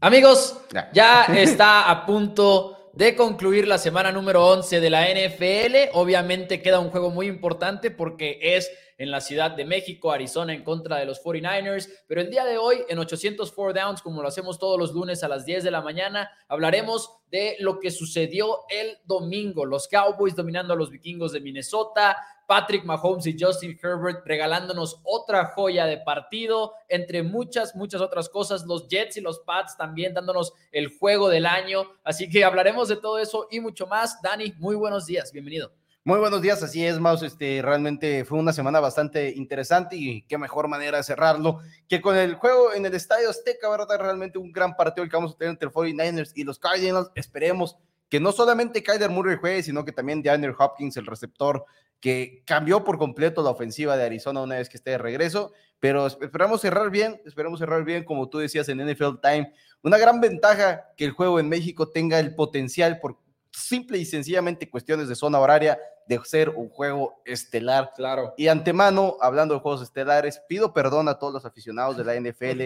Amigos, ya está a punto de concluir la semana número 11 de la NFL. Obviamente queda un juego muy importante porque es en la Ciudad de México, Arizona en contra de los 49ers. Pero el día de hoy, en 804 Downs, como lo hacemos todos los lunes a las 10 de la mañana, hablaremos de lo que sucedió el domingo. Los Cowboys dominando a los vikingos de Minnesota, Patrick Mahomes y Justin Herbert regalándonos otra joya de partido, entre muchas, muchas otras cosas. Los Jets y los Pats también dándonos el juego del año. Así que hablaremos de todo eso y mucho más. Dani, muy buenos días, bienvenido. Muy buenos días, así es, Maus. Este, realmente fue una semana bastante interesante y qué mejor manera de cerrarlo que con el juego en el Estadio Azteca, ¿verdad? Realmente un gran partido el que vamos a tener entre el 49ers y los Cardinals. Esperemos que no solamente Kyler Murray juegue, sino que también DeAndre Hopkins, el receptor, que cambió por completo la ofensiva de Arizona una vez que esté de regreso, pero esperamos cerrar bien, esperamos cerrar bien, como tú decías en NFL Time, una gran ventaja que el juego en México tenga el potencial por simple y sencillamente cuestiones de zona horaria de ser un juego estelar. Claro. Y antemano, hablando de juegos estelares, pido perdón a todos los aficionados de la NFL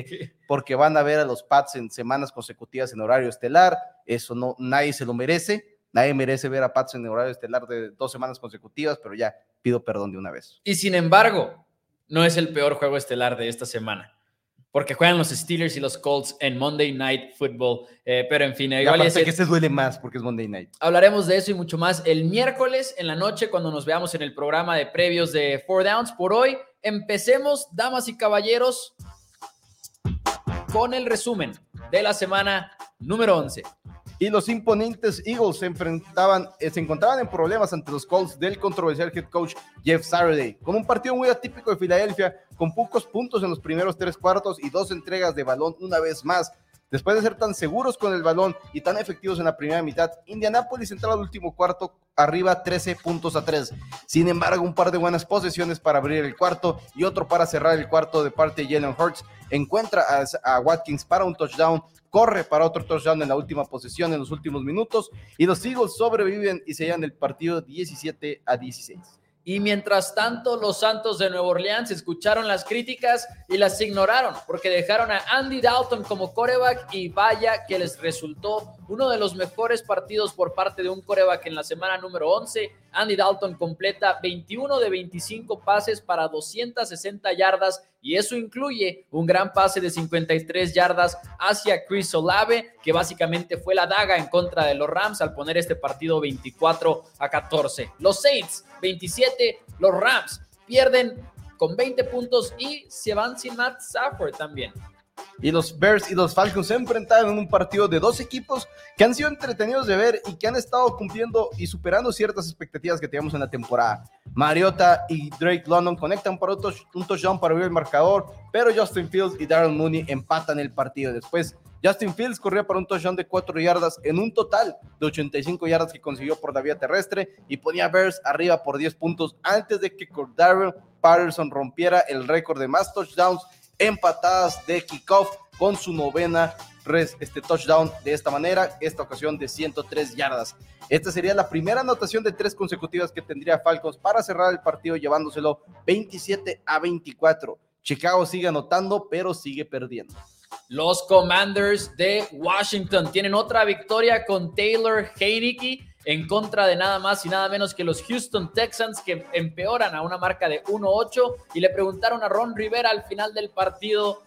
porque van a ver a los Pats en semanas consecutivas en horario estelar. Eso no, nadie se lo merece. Nadie merece ver a Pats en horario estelar de dos semanas consecutivas, pero ya pido perdón de una vez. Y sin embargo, no es el peor juego estelar de esta semana, porque juegan los Steelers y los Colts en Monday Night Football. Eh, pero en fin, igual es que se duele más porque es Monday Night. Hablaremos de eso y mucho más el miércoles en la noche cuando nos veamos en el programa de previos de Four Downs. Por hoy, empecemos, damas y caballeros, con el resumen de la semana número 11 y los imponentes Eagles se enfrentaban, eh, se encontraban en problemas ante los Colts del controversial head coach Jeff Saturday, con un partido muy atípico de Filadelfia, con pocos puntos en los primeros tres cuartos y dos entregas de balón una vez más. Después de ser tan seguros con el balón y tan efectivos en la primera mitad, Indianapolis entró al último cuarto arriba 13 puntos a 3. Sin embargo, un par de buenas posesiones para abrir el cuarto y otro para cerrar el cuarto de parte de Jalen Hurts. Encuentra a, a Watkins para un touchdown corre para otro touchdown en la última posición en los últimos minutos y los Eagles sobreviven y se llevan el partido 17 a 16. Y mientras tanto, los Santos de Nueva Orleans escucharon las críticas y las ignoraron porque dejaron a Andy Dalton como coreback y vaya que les resultó uno de los mejores partidos por parte de un coreback en la semana número 11. Andy Dalton completa 21 de 25 pases para 260 yardas y eso incluye un gran pase de 53 yardas hacia Chris Olave, que básicamente fue la daga en contra de los Rams al poner este partido 24 a 14. Los Saints 27, los Rams pierden con 20 puntos y se van sin Matt Stafford también. Y los Bears y los Falcons se enfrentaron en un partido de dos equipos que han sido entretenidos de ver y que han estado cumpliendo y superando ciertas expectativas que teníamos en la temporada. Mariota y Drake London conectan para un touchdown para abrir el marcador, pero Justin Fields y Darren Mooney empatan el partido. Después, Justin Fields corría para un touchdown de 4 yardas en un total de 85 yardas que consiguió por la vía terrestre y ponía a Bears arriba por 10 puntos antes de que Darren Patterson rompiera el récord de más touchdowns empatadas de kickoff con su novena este touchdown de esta manera, esta ocasión de 103 yardas. Esta sería la primera anotación de tres consecutivas que tendría Falcons para cerrar el partido llevándoselo 27 a 24. Chicago sigue anotando, pero sigue perdiendo. Los Commanders de Washington tienen otra victoria con Taylor Heineke en contra de nada más y nada menos que los Houston Texans que empeoran a una marca de 1-8 y le preguntaron a Ron Rivera al final del partido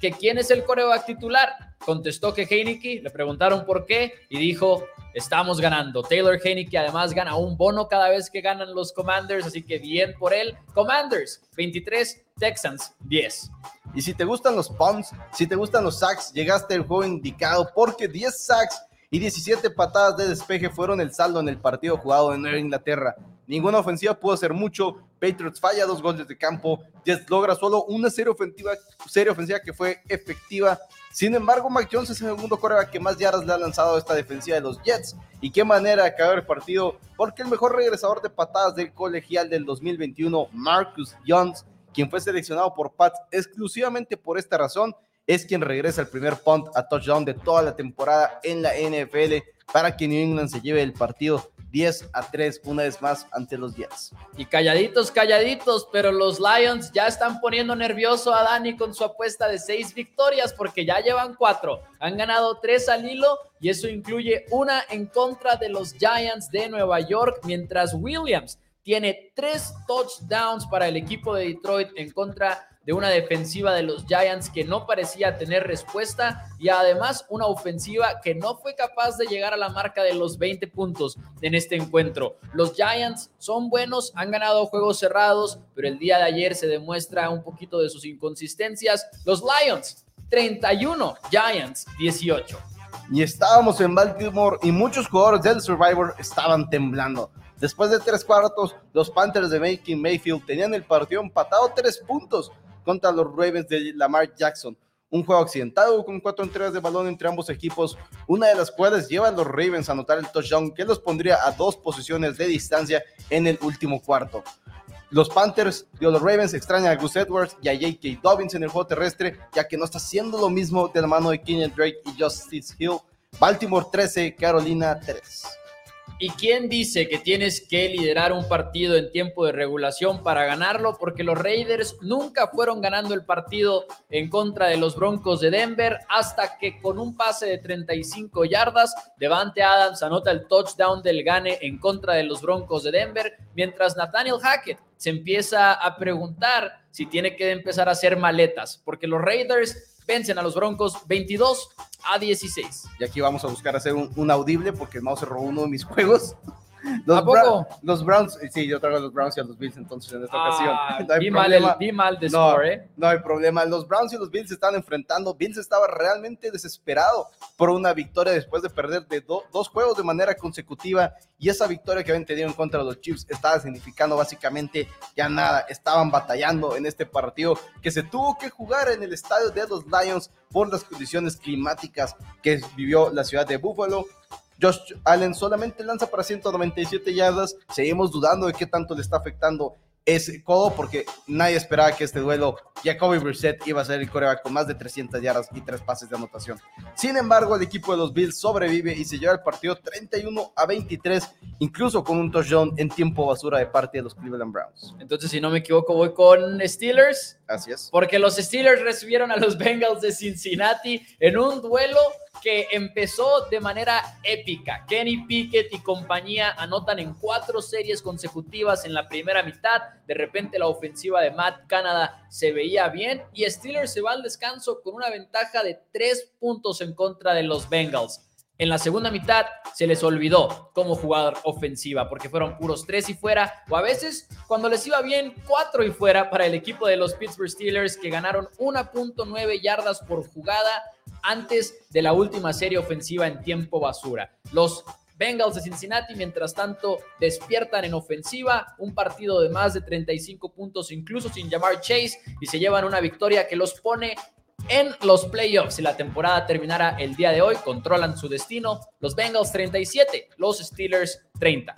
que quién es el coreback titular. Contestó que Heineke, le preguntaron por qué y dijo, estamos ganando. Taylor Heineke además gana un bono cada vez que ganan los Commanders, así que bien por él. Commanders 23, Texans 10. Y si te gustan los punts, si te gustan los sacks, llegaste al juego indicado porque 10 sacks y 17 patadas de despeje fueron el saldo en el partido jugado en Nueva Inglaterra. Ninguna ofensiva pudo hacer mucho. Patriots falla dos goles de campo. Jets logra solo una serie ofensiva, serie ofensiva que fue efectiva. Sin embargo, Mac Jones es el segundo coreback que más yardas le ha lanzado a esta defensiva de los Jets. Y qué manera de acabar el partido, porque el mejor regresador de patadas del colegial del 2021, Marcus Jones, quien fue seleccionado por Pats exclusivamente por esta razón, es quien regresa el primer punt a touchdown de toda la temporada en la NFL para que New England se lleve el partido 10 a 3 una vez más ante los Jets. Y calladitos, calladitos, pero los Lions ya están poniendo nervioso a Dani con su apuesta de seis victorias porque ya llevan cuatro. Han ganado tres al hilo y eso incluye una en contra de los Giants de Nueva York, mientras Williams tiene tres touchdowns para el equipo de Detroit en contra de una defensiva de los Giants que no parecía tener respuesta y además una ofensiva que no fue capaz de llegar a la marca de los 20 puntos en este encuentro. Los Giants son buenos, han ganado juegos cerrados, pero el día de ayer se demuestra un poquito de sus inconsistencias. Los Lions 31, Giants 18. Y estábamos en Baltimore y muchos jugadores del Survivor estaban temblando. Después de tres cuartos, los Panthers de Making Mayfield tenían el partido empatado tres puntos contra los Ravens de Lamar Jackson. Un juego accidentado con cuatro entregas de balón entre ambos equipos, una de las cuales lleva a los Ravens a anotar el touchdown que los pondría a dos posiciones de distancia en el último cuarto. Los Panthers y los Ravens extrañan a Gus Edwards y a J.K. Dobbins en el juego terrestre, ya que no está haciendo lo mismo de la mano de Kenyon Drake y Justice Hill. Baltimore 13, Carolina 3. ¿Y quién dice que tienes que liderar un partido en tiempo de regulación para ganarlo? Porque los Raiders nunca fueron ganando el partido en contra de los Broncos de Denver hasta que con un pase de 35 yardas, Devante Adams anota el touchdown del gane en contra de los Broncos de Denver, mientras Nathaniel Hackett se empieza a preguntar si tiene que empezar a hacer maletas, porque los Raiders vencen a los Broncos 22 a 16. Y aquí vamos a buscar hacer un, audible porque mouse se robó uno de mis juegos. Los, poco? los Browns, sí, yo traigo a los Browns y a los Bills entonces en esta ocasión. Ah, no hay problema. Mal mal de no, score, ¿eh? No hay problema. Los Browns y los Bills se están enfrentando. Bills estaba realmente desesperado por una victoria después de perder de dos juegos de manera consecutiva y esa victoria que habían tenido en contra de los Chiefs estaba significando básicamente ya nada. Estaban batallando en este partido que se tuvo que jugar en el estadio de los Lions por las condiciones climáticas que vivió la ciudad de Buffalo Josh Allen solamente lanza para 197 yardas. Seguimos dudando de qué tanto le está afectando ese codo porque nadie esperaba que este duelo Jacoby Brissett iba a ser el coreback con más de 300 yardas y tres pases de anotación. Sin embargo, el equipo de los Bills sobrevive y se lleva el partido 31 a 23, incluso con un touchdown en tiempo basura de parte de los Cleveland Browns. Entonces, si no me equivoco, voy con Steelers. Así es. Porque los Steelers recibieron a los Bengals de Cincinnati en un duelo que empezó de manera épica. Kenny Pickett y compañía anotan en cuatro series consecutivas en la primera mitad. De repente la ofensiva de Matt Canada se veía bien y Steelers se va al descanso con una ventaja de tres puntos en contra de los Bengals. En la segunda mitad se les olvidó como jugador ofensiva porque fueron puros tres y fuera o a veces cuando les iba bien cuatro y fuera para el equipo de los Pittsburgh Steelers que ganaron 1.9 yardas por jugada antes de la última serie ofensiva en tiempo basura. Los Bengals de Cincinnati, mientras tanto, despiertan en ofensiva, un partido de más de 35 puntos, incluso sin llamar Chase, y se llevan una victoria que los pone en los playoffs. Si la temporada terminara el día de hoy, controlan su destino. Los Bengals 37, los Steelers 30.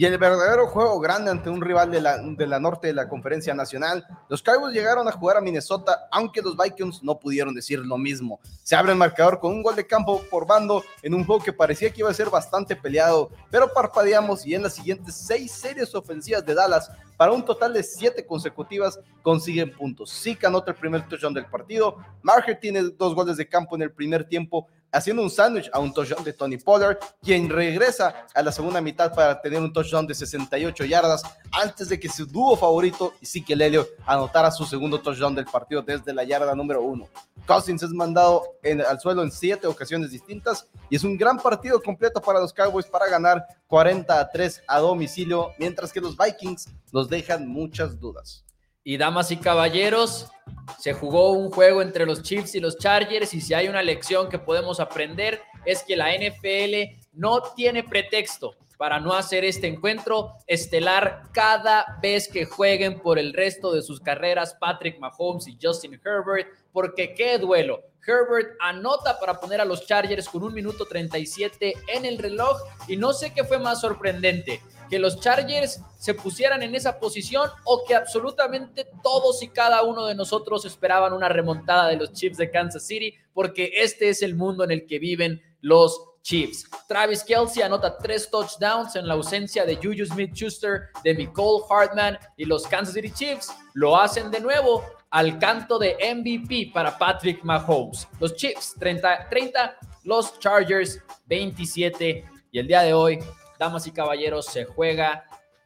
Y el verdadero juego grande ante un rival de la, de la norte de la conferencia nacional, los Cowboys llegaron a jugar a Minnesota, aunque los Vikings no pudieron decir lo mismo. Se abre el marcador con un gol de campo por bando en un juego que parecía que iba a ser bastante peleado, pero parpadeamos y en las siguientes seis series ofensivas de Dallas, para un total de siete consecutivas, consiguen puntos. Sí anota el primer touchdown del partido, Marger tiene dos goles de campo en el primer tiempo, haciendo un sándwich a un touchdown de Tony Pollard, quien regresa a la segunda mitad para tener un touchdown de 68 yardas antes de que su dúo favorito, Ezekiel Elliott, anotara su segundo touchdown del partido desde la yarda número uno. Cousins es mandado al suelo en siete ocasiones distintas y es un gran partido completo para los Cowboys para ganar 40 a 3 a domicilio, mientras que los Vikings nos dejan muchas dudas. Y damas y caballeros, se jugó un juego entre los Chiefs y los Chargers y si hay una lección que podemos aprender es que la NFL no tiene pretexto para no hacer este encuentro estelar cada vez que jueguen por el resto de sus carreras Patrick Mahomes y Justin Herbert, porque qué duelo. Herbert anota para poner a los Chargers con un minuto 37 en el reloj y no sé qué fue más sorprendente, que los Chargers se pusieran en esa posición o que absolutamente todos y cada uno de nosotros esperaban una remontada de los Chiefs de Kansas City, porque este es el mundo en el que viven los Chiefs. Travis Kelsey anota tres touchdowns en la ausencia de Juju Smith-Schuster, de Nicole Hartman y los Kansas City Chiefs lo hacen de nuevo al canto de MVP para Patrick Mahomes. Los Chiefs 30, 30 los Chargers 27 y el día de hoy, damas y caballeros, se juega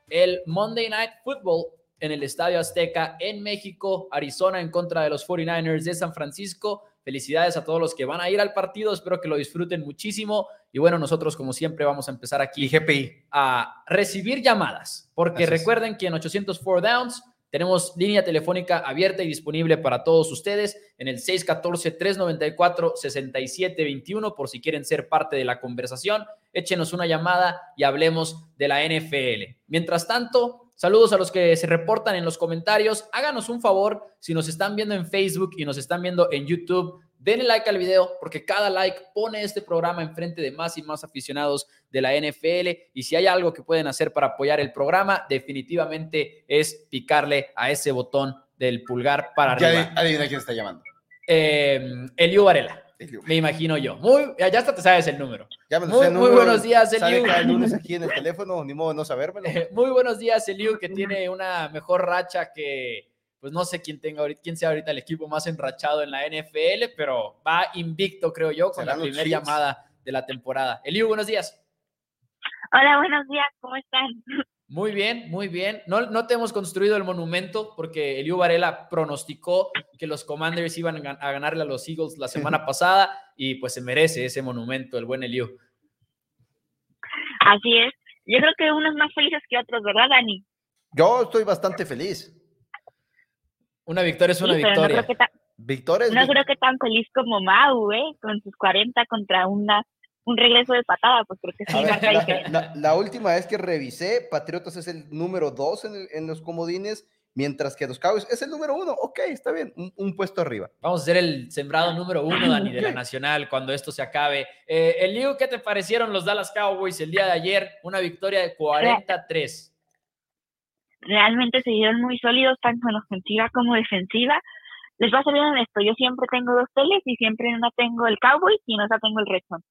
el Monday Night Football en el Estadio Azteca en México, Arizona en contra de los 49ers de San Francisco. Felicidades a todos los que van a ir al partido, espero que lo disfruten muchísimo. Y bueno, nosotros como siempre vamos a empezar aquí GPI. a recibir llamadas, porque recuerden que en 804 Downs tenemos línea telefónica abierta y disponible para todos ustedes en el 614-394-6721 por si quieren ser parte de la conversación. Échenos una llamada y hablemos de la NFL. Mientras tanto, saludos a los que se reportan en los comentarios. Háganos un favor, si nos están viendo en Facebook y nos están viendo en YouTube, denle like al video porque cada like pone este programa enfrente de más y más aficionados de la NFL y si hay algo que pueden hacer para apoyar el programa, definitivamente es picarle a ese botón del pulgar para arriba. adivina quién está llamando. Eh, Eliu Varela. Me imagino yo. Muy, ya hasta te sabes el número. muy, muy, buenos días, Eliu. el lunes aquí en el teléfono, ni modo de no sabérmelo. muy buenos días, Eliu, que tiene una mejor racha que, pues no sé quién tenga ahorita, quién sea ahorita el equipo más enrachado en la NFL, pero va invicto, creo yo, con la primera llamada de la temporada. Eliu, buenos días. Hola, buenos días, ¿cómo están? Muy bien, muy bien. No, no te hemos construido el monumento porque Eliu Varela pronosticó que los Commanders iban a ganarle a los Eagles la semana pasada y pues se merece ese monumento, el buen Eliu. Así es. Yo creo que unos más felices que otros, ¿verdad, Dani? Yo estoy bastante feliz. Una victoria es una victoria. No creo, que no creo que tan feliz como Mau, ¿eh? Con sus 40 contra una un regreso de patada, pues creo que sí. la, última vez que revisé, Patriotas es el número dos en, los comodines, mientras que los Cowboys es el número uno. Ok, está bien, un, puesto arriba. Vamos a ser el sembrado número uno, Dani, de la Nacional cuando esto se acabe. Eh, Eliu, ¿qué te parecieron los Dallas Cowboys el día de ayer? Una victoria de 43. Realmente se dieron muy sólidos, tanto en ofensiva como defensiva. Les va a ser bien esto, yo siempre tengo dos teles y siempre en una tengo el Cowboys y en otra tengo el Redstone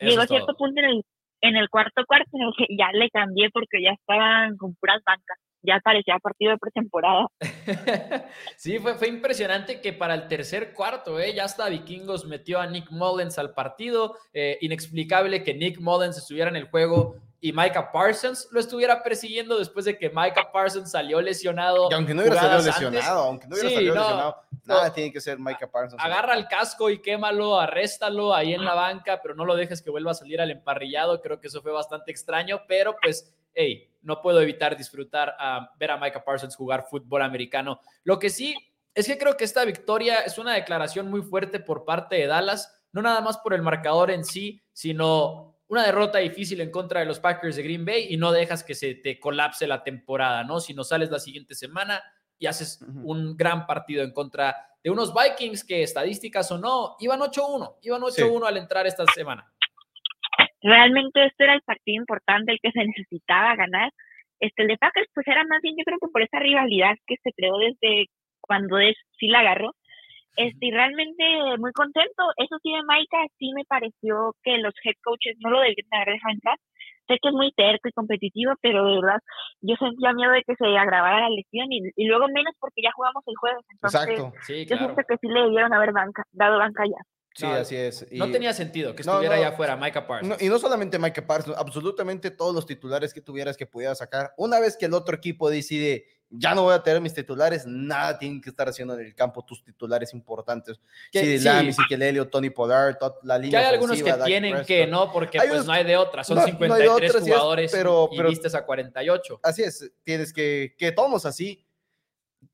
Llegó a cierto punto en el, en el cuarto cuarto en el que ya le cambié porque ya estaban con puras bancas. Ya parecía partido de pretemporada. sí, fue, fue impresionante que para el tercer cuarto, ¿eh? ya hasta Vikingos metió a Nick Mullens al partido. Eh, inexplicable que Nick Mullens estuviera en el juego y Micah Parsons lo estuviera persiguiendo después de que Micah Parsons salió lesionado. Y aunque no hubiera salido lesionado, aunque no hubiera salido lesionado, nada tiene que ser Micah Parsons. Agarra el casco y quémalo, arréstalo ahí en la banca, pero no lo dejes que vuelva a salir al emparrillado. Creo que eso fue bastante extraño, pero pues, hey, no puedo evitar disfrutar a ver a Micah Parsons jugar fútbol americano. Lo que sí es que creo que esta victoria es una declaración muy fuerte por parte de Dallas, no nada más por el marcador en sí, sino una derrota difícil en contra de los Packers de Green Bay y no dejas que se te colapse la temporada, ¿no? Si no sales la siguiente semana y haces un gran partido en contra de unos Vikings que estadísticas o no, iban 8-1, iban 8-1 al entrar esta semana. Realmente este era el partido importante, el que se necesitaba ganar. Este, el de Packers pues era más bien yo creo que por esa rivalidad que se creó desde cuando es, sí la agarró, este, realmente muy contento. Eso sí, de Maika, sí me pareció que los head coaches no lo deberían haber dejado entrar. Sé que es muy terco y competitivo, pero de verdad yo sentía miedo de que se agravara la lesión y, luego menos porque ya jugamos el jueves. Exacto. Sí, Yo siento que sí le debieron haber dado banca ya. Sí, así es. no tenía sentido que estuviera allá afuera Micah Parsons. y no solamente Micah Parsons, absolutamente todos los titulares que tuvieras que pudiera sacar. Una vez que el otro equipo decide, ya no voy a tener mis titulares, nada tienen que estar haciendo en el campo tus titulares importantes. Sí, Lamis, Elio, Tony Pollard, la línea Que hay algunos que tienen que, ¿no? Porque pues no hay de otra, son 53 jugadores pero, y vistes a 48. Así es, tienes que, que todos así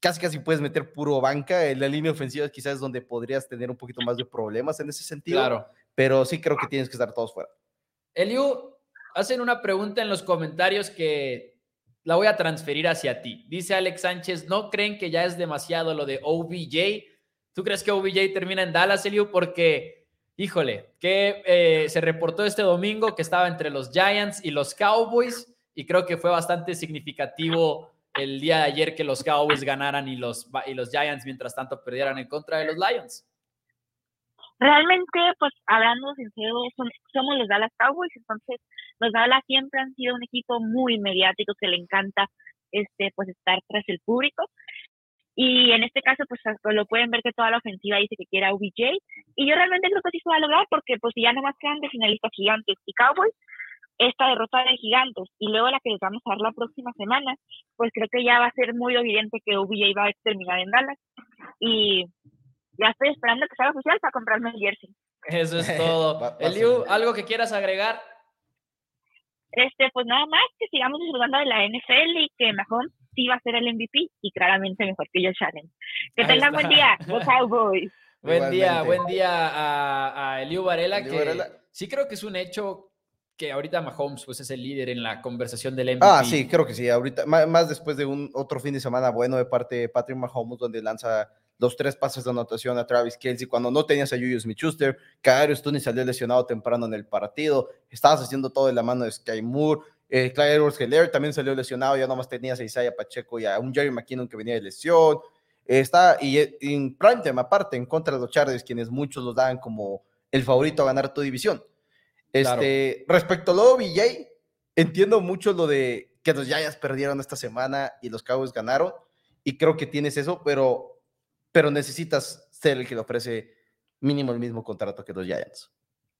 casi casi puedes meter puro banca. En la línea ofensiva quizás es donde podrías tener un poquito más de problemas en ese sentido. Claro. Pero sí creo que tienes que estar todos fuera. Eliu, hacen una pregunta en los comentarios que la voy a transferir hacia ti. Dice Alex Sánchez, ¿no creen que ya es demasiado lo de OBJ? ¿Tú crees que OBJ termina en Dallas, Eliu? Porque, híjole, que eh, se reportó este domingo que estaba entre los Giants y los Cowboys y creo que fue bastante significativo el día de ayer que los Cowboys ganaran y los, y los Giants mientras tanto perdieran en contra de los Lions. realmente, pues hablando sincero, somos los Dallas Cowboys, entonces los Dallas siempre han sido un equipo muy mediático que le encanta este pues estar tras el público. Y en este caso, pues lo pueden ver que toda la ofensiva dice que quiere a OBJ. Y yo realmente creo que sí se va a lograr porque pues ya nomás quedan de finalistas gigantes y Cowboys, esta derrota de gigantes y luego la que les vamos a dar la próxima semana, pues creo que ya va a ser muy evidente que OBJ va a terminar en Dallas. Y ya estoy esperando que sea oficial para comprarme el jersey. Eso es todo. Eliu, ¿algo que quieras agregar? Este, pues nada más que sigamos disfrutando de la NFL y que Mahomes sí va a ser el MVP y claramente mejor que Josh Allen. Que tengan buen día, los Cowboys. Buen día, buen día a, a Eliu Varela, que sí creo que es un hecho que ahorita Mahomes pues es el líder en la conversación del MVP. Ah, sí, creo que sí. Ahorita, más, después de un otro fin de semana bueno de parte de Patrick Mahomes, donde lanza los tres pases de anotación a Travis Kelsey cuando no tenías a Julius Smith-Schuster, Kadarius Tony salió lesionado temprano en el partido, estabas haciendo todo de la mano de Sky Moore, eh, Clyde Edwards Heller también salió lesionado, ya nomás tenías a Isaiah Pacheco y a un Jerry McKinnon que venía de lesión, está y eh, en primetime aparte en contra de los Chargers, quienes muchos los dan como el favorito a ganar tu división. Este, respecto a lo de BJ, entiendo mucho lo de que los Giants perdieron esta semana y los Cowboys ganaron y creo que tienes eso, pero pero necesitas ser el que le ofrece mínimo el mismo contrato que los Giants.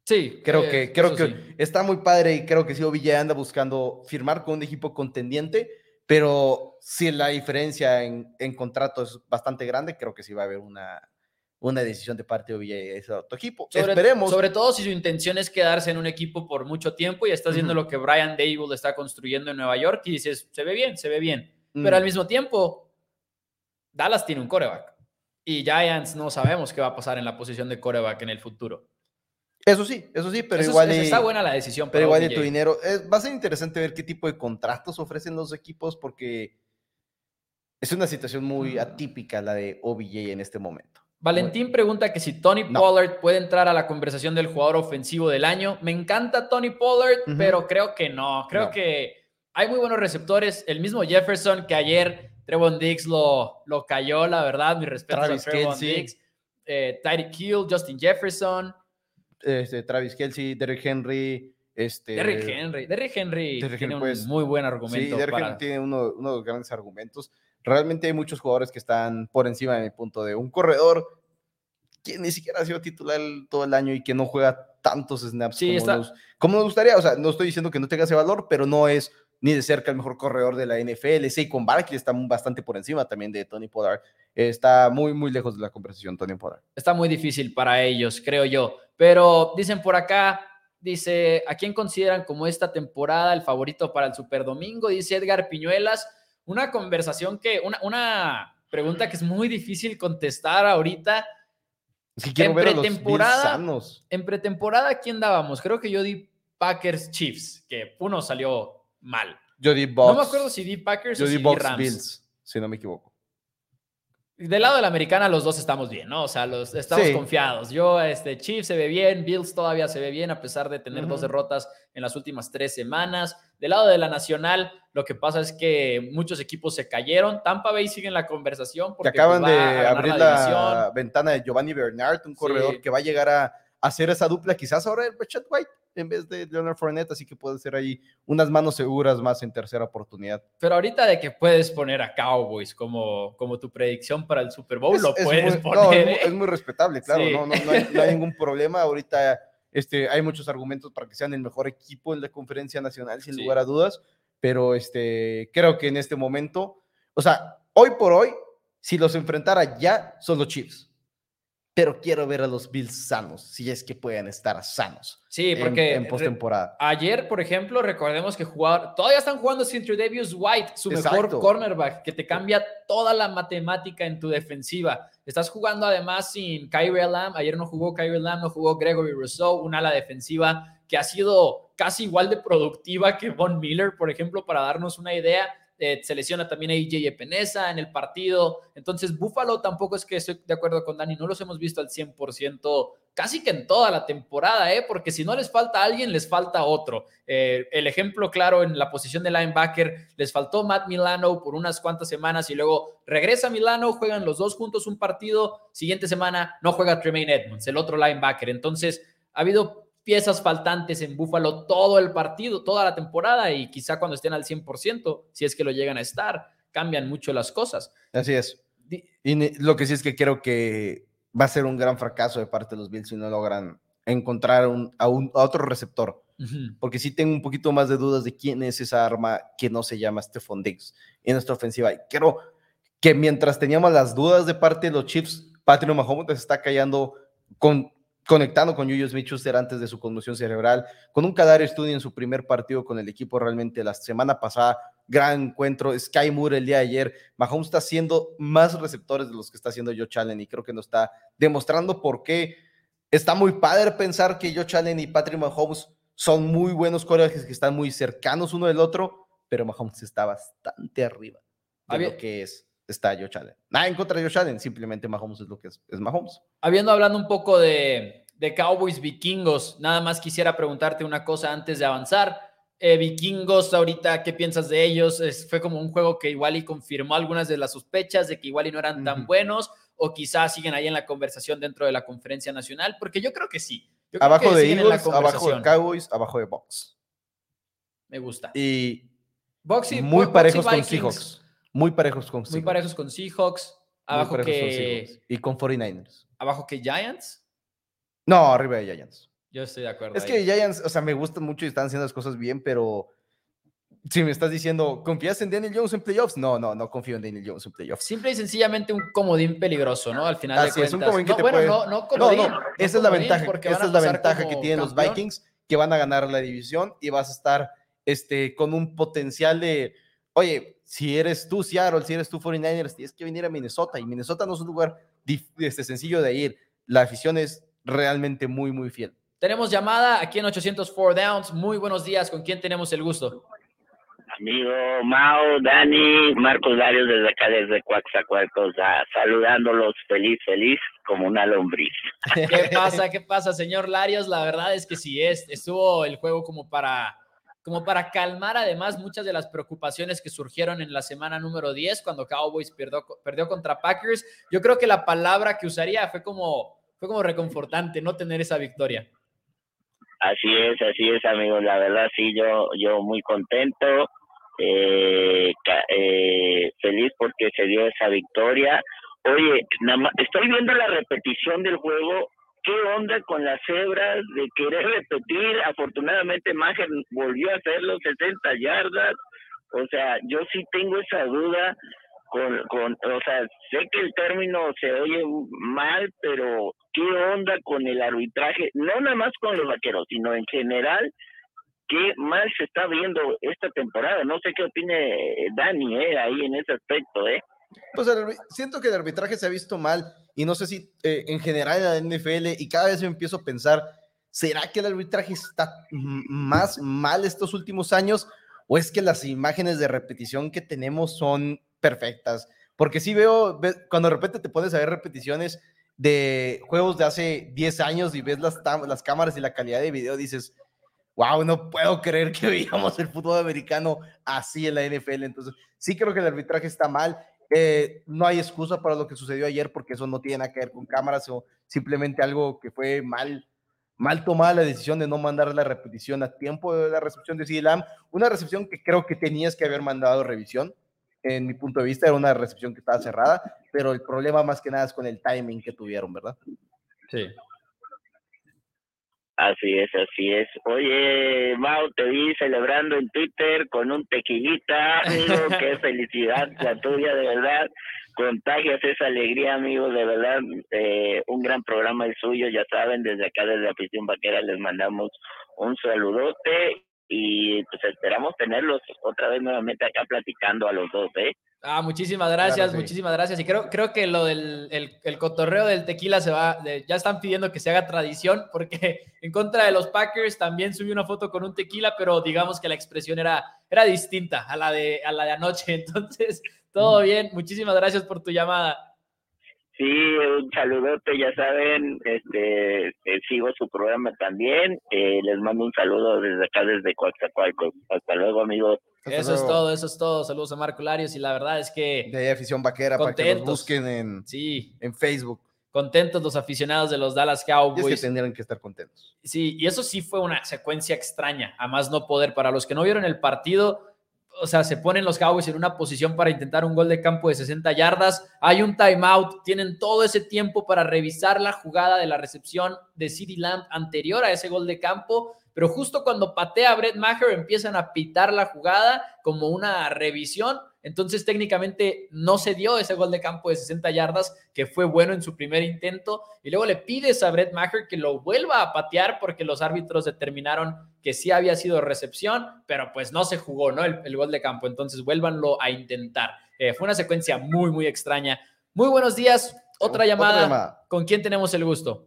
Sí, creo que, eh, creo que está muy padre y creo que sí, OBJ anda buscando firmar con un equipo contendiente, pero si la diferencia en, en contrato es bastante grande, creo que sí va a haber una, una decisión de parte de OBJ ese otro equipo. Sobre, Esperemos. Sobre todo si su intención es quedarse en un equipo por mucho tiempo y estás viendo lo que Brian Dable está construyendo en Nueva York y dices, se ve bien, se ve bien. Pero al mismo tiempo, Dallas tiene un coreback. Y Giants no sabemos qué va a pasar en la posición de coreback en el futuro. Eso sí, eso sí, pero igual. está buena la decisión. Pero igual de tu dinero. va a ser interesante ver qué tipo de contratos ofrecen los equipos porque es una situación muy atípica la de OBJ en este momento. Valentín pregunta que si Tony Pollard puede entrar a la conversación del jugador ofensivo del año. Me encanta Tony Pollard, pero creo que no. Creo que hay muy buenos receptores. El mismo Jefferson que ayer Trevon Diggs lo, lo cayó, la verdad. Mi respeto a Trevon Diggs. Eh, Tyreek Hill, Justin Jefferson. Este, Travis Kelsey, Derrick Henry. Este, Derrick Henry. Derrick Henry tiene un pues, muy buen argumento. Sí, Derrick Henry tiene uno, uno de los grandes argumentos. Realmente hay muchos jugadores que están por encima de mi punto de un corredor que ni siquiera ha sido titular todo el año y que no juega tantos snaps como, nos, como, nos, gustaría. O sea, no estoy diciendo que no tenga ese valor, pero no es ni de cerca el mejor corredor de la NFL. con Barkley está bastante por encima también de Tony Pollard. Está muy, muy lejos de la conversación, Tony Pollard. Está muy difícil para ellos, creo yo. Pero dicen por acá, dice, ¿a quién consideran como esta temporada el favorito para el Super Domingo? Dice Edgar Piñuelas. Una conversación que, una, una pregunta que es muy difícil contestar ahorita. en pretemporada, en pretemporada, ¿quién dábamos? Creo que yo di Packers Chiefs, que uno salió mal. Yo di. No me acuerdo si di Packers Yo o di si Box Rams. Bills, si no me equivoco. Del lado de la americana, los dos estamos bien, ¿no? O sea, los, estamos confiados. Yo, este, Chiefs se ve bien, Bills todavía se ve bien, a pesar de tener dos derrotas en las últimas tres semanas. Del lado de la nacional, lo que pasa es que muchos equipos se cayeron. Tampa Bay sigue en la conversación. Porque que acaban pues, de abrir la, ventana de Giovanni Bernard, un corredor que va a llegar a hacer esa dupla, quizás ahora el Richard White en vez de Leonard Fournette, así que puede ser ahí unas manos seguras más en tercera oportunidad. Pero ahorita de que puedes poner a Cowboys como, como tu predicción para el Super Bowl, lo puedes poner. ¿eh? es, muy, respetable, claro, no, no, hay, ningún problema. Ahorita este, hay muchos argumentos para que sean el mejor equipo en la conferencia nacional, sin lugar a dudas, pero este, creo que en este momento, o sea, hoy por hoy, si los enfrentara ya, son los Chiefs pero quiero ver a los Bills sanos, si es que pueden estar sanos. Sí, porque en, postemporada. Ayer, por ejemplo, recordemos que jugaron, todavía están jugando sin Davis White, su mejor cornerback, que te cambia toda la matemática en tu defensiva. Estás jugando además sin Kyrie Lamb, ayer no jugó Kyrie Lamb, no jugó Gregory Rousseau, una ala defensiva que ha sido casi igual de productiva que Von Miller, por ejemplo, para darnos una idea eh, se lesiona también a EJ Epenesa en el partido. Entonces, Buffalo tampoco es que estoy de acuerdo con Dani, no los hemos visto al 100% casi que en toda la temporada, ¿eh? porque si no les falta alguien, les falta otro. Eh, el ejemplo claro en la posición de linebacker, les faltó Matt Milano por unas cuantas semanas y luego regresa Milano, juegan los dos juntos un partido, siguiente semana no juega Tremaine Edmonds, el otro linebacker. Entonces, ha habido piezas faltantes en Buffalo todo el partido, toda la temporada y quizá cuando estén al 100%, si es que lo llegan a estar, cambian mucho las cosas. Así es. Y lo que sí es que creo que va a ser un gran fracaso de parte de los Bills si no logran encontrar a, un, otro receptor. Porque sí tengo un poquito más de dudas de quién es esa arma que no se llama Stephon Diggs en nuestra ofensiva. Y creo que mientras teníamos las dudas de parte de los Chiefs, Patrick Mahomes está callando con conectando con Julius Smith-Schuster antes de su conmoción cerebral, con un cadáver estudio en su primer partido con el equipo realmente la semana pasada, gran encuentro, Sky Moore el día de ayer, Mahomes está haciendo más receptores de los que está haciendo Joe Allen y creo que nos está demostrando por qué está muy padre pensar que Joe Allen y Patrick Mahomes son muy buenos coreajes que están muy cercanos uno del otro, pero Mahomes está bastante arriba de lo que es está Josh Allen. Nada en contra de Josh Allen, simplemente Mahomes es lo que es, es Mahomes. Habiendo hablando un poco de, de, Cowboys vikingos, nada más quisiera preguntarte una cosa antes de avanzar. Eh, vikingos, ahorita, ¿qué piensas de ellos? fue como un juego que igual y confirmó algunas de las sospechas de que igual y no eran tan buenos, o quizás siguen ahí en la conversación dentro de la conferencia nacional, porque yo creo que sí. abajo de Eagles, abajo de Cowboys, abajo de Box. Me gusta. Y muy parejos con Seahawks. Muy parejos con Seahawks. Muy parejos con Seahawks. Abajo que. y con 49ers. ¿Abajo que Giants? No, arriba de Giants. Yo estoy de acuerdo. Es que Giants, o sea, me gustan mucho y están haciendo las cosas bien, pero si me estás diciendo, ¿confías en Daniel Jones en playoffs? No, no, no confío en Daniel Jones en playoffs. Simple y sencillamente un comodín peligroso, ¿no? Al final Así de cuentas. Es un comodín que no, te bueno, puede... no, no, comodín, no, no, esa es la ventaja. Esa es la ventaja que tienen los Vikings, que van a ganar la división y vas a estar este, con un potencial de, oye, si eres tú Seattle, si eres tú 49ers, tienes que venir a Minnesota y Minnesota no es un lugar este, sencillo de ir. La afición es realmente muy, muy fiel. Tenemos llamada aquí en 804 Downs. Muy buenos días. ¿Con quién tenemos el gusto? Amigo Mao, Dani, Marcos Darius desde acá, desde Coaxacualcos, saludándolos feliz, feliz, como una lombriz. ¿Qué pasa? ¿Qué pasa, señor Larios? La verdad es que sí, es, estuvo el juego como para como para calmar además muchas de las preocupaciones que surgieron en la semana número 10 cuando Cowboys perdió, perdió contra Packers. Yo creo que la palabra que usaría fue como, fue como reconfortante no tener esa victoria. Así es, así es, amigos. La verdad, sí, yo, yo muy contento, eh, eh, feliz porque se dio esa victoria. Oye, nada estoy viendo la repetición del juego ¿Qué onda con las cebras de querer repetir? Afortunadamente Mager volvió a hacer los 60 yardas. O sea, yo sí tengo esa duda con, con, o sea, sé que el término se oye mal, pero ¿qué onda con el arbitraje? No nada más con los vaqueros, sino en general, ¿qué mal se está viendo esta temporada? No sé qué opine Dani, ¿eh? Ahí en ese aspecto, ¿eh? Pues siento que el arbitraje se ha visto mal y no sé si eh, en general en la NFL y cada vez me empiezo a pensar, ¿será que el arbitraje está más mal estos últimos años o es que las imágenes de repetición que tenemos son perfectas? Porque si veo, cuando de repente te pones a ver repeticiones de juegos de hace 10 años y ves las, las cámaras y la calidad de video, dices, wow, no puedo creer que veíamos el fútbol americano así en la NFL. Entonces, sí creo que el arbitraje está mal eh, no hay excusa para lo que sucedió ayer porque eso no tiene nada que ver con cámaras o simplemente algo que fue mal, mal tomada la decisión de no mandar la repetición a tiempo de la recepción de CDLAM. Una recepción que creo que tenías que haber mandado revisión. En mi punto de vista era una recepción que estaba cerrada, pero el problema más que nada es con el timing que tuvieron, ¿verdad? Sí. Así es, así es. Oye, Mau, te vi celebrando en Twitter con un tequilita, amigo, qué felicidad la tuya, de verdad. Contagias esa alegría, amigo, de verdad. Eh, un gran programa el suyo, ya saben, desde acá, desde la Afición Vaquera, les mandamos un saludote y pues esperamos tenerlos otra vez nuevamente acá platicando a los dos, ¿eh? Ah, muchísimas gracias, muchísimas gracias. Y creo, creo que lo del el, cotorreo del tequila se va, ya están pidiendo que se haga tradición, porque en contra de los Packers también subí una foto con un tequila, pero digamos que la expresión era, era distinta a la, de, a la de anoche. Entonces, todo bien. Muchísimas gracias por tu llamada. Sí, un saludote, ya saben, este, eh, sigo su programa también, eh, les mando un saludo desde acá, desde Coatzacoalcos. Hasta luego, amigos. Eso es todo, eso es todo. Saludos a Marco Larios y la verdad es que... De ahí afición vaquera, para que los busquen en, sí. en Facebook. Contentos los aficionados de los Dallas Cowboys. Y es que tendrían que estar contentos. Sí, y eso sí fue una secuencia extraña, a más no poder. Para los que no vieron el partido, o sea, se ponen los Cowboys en una posición para intentar un gol de campo de 60 yardas. Hay un timeout, tienen todo ese tiempo para revisar la jugada de la recepción de CeeDee Lamb anterior a ese gol de campo pero justo cuando patea Brett Maher empiezan a pitar la jugada como una revisión. Entonces técnicamente no se dio ese gol de campo de 60 yardas que fue bueno en su primer intento. Y luego le pides a Brett Maher que lo vuelva a patear porque los árbitros determinaron que sí había sido recepción, pero pues no se jugó ¿no? el, gol de campo. Entonces vuélvanlo a intentar. Eh, fue una secuencia muy, muy extraña. Muy buenos días. Otra llamada. Otra llamada. ¿Con quién tenemos el gusto?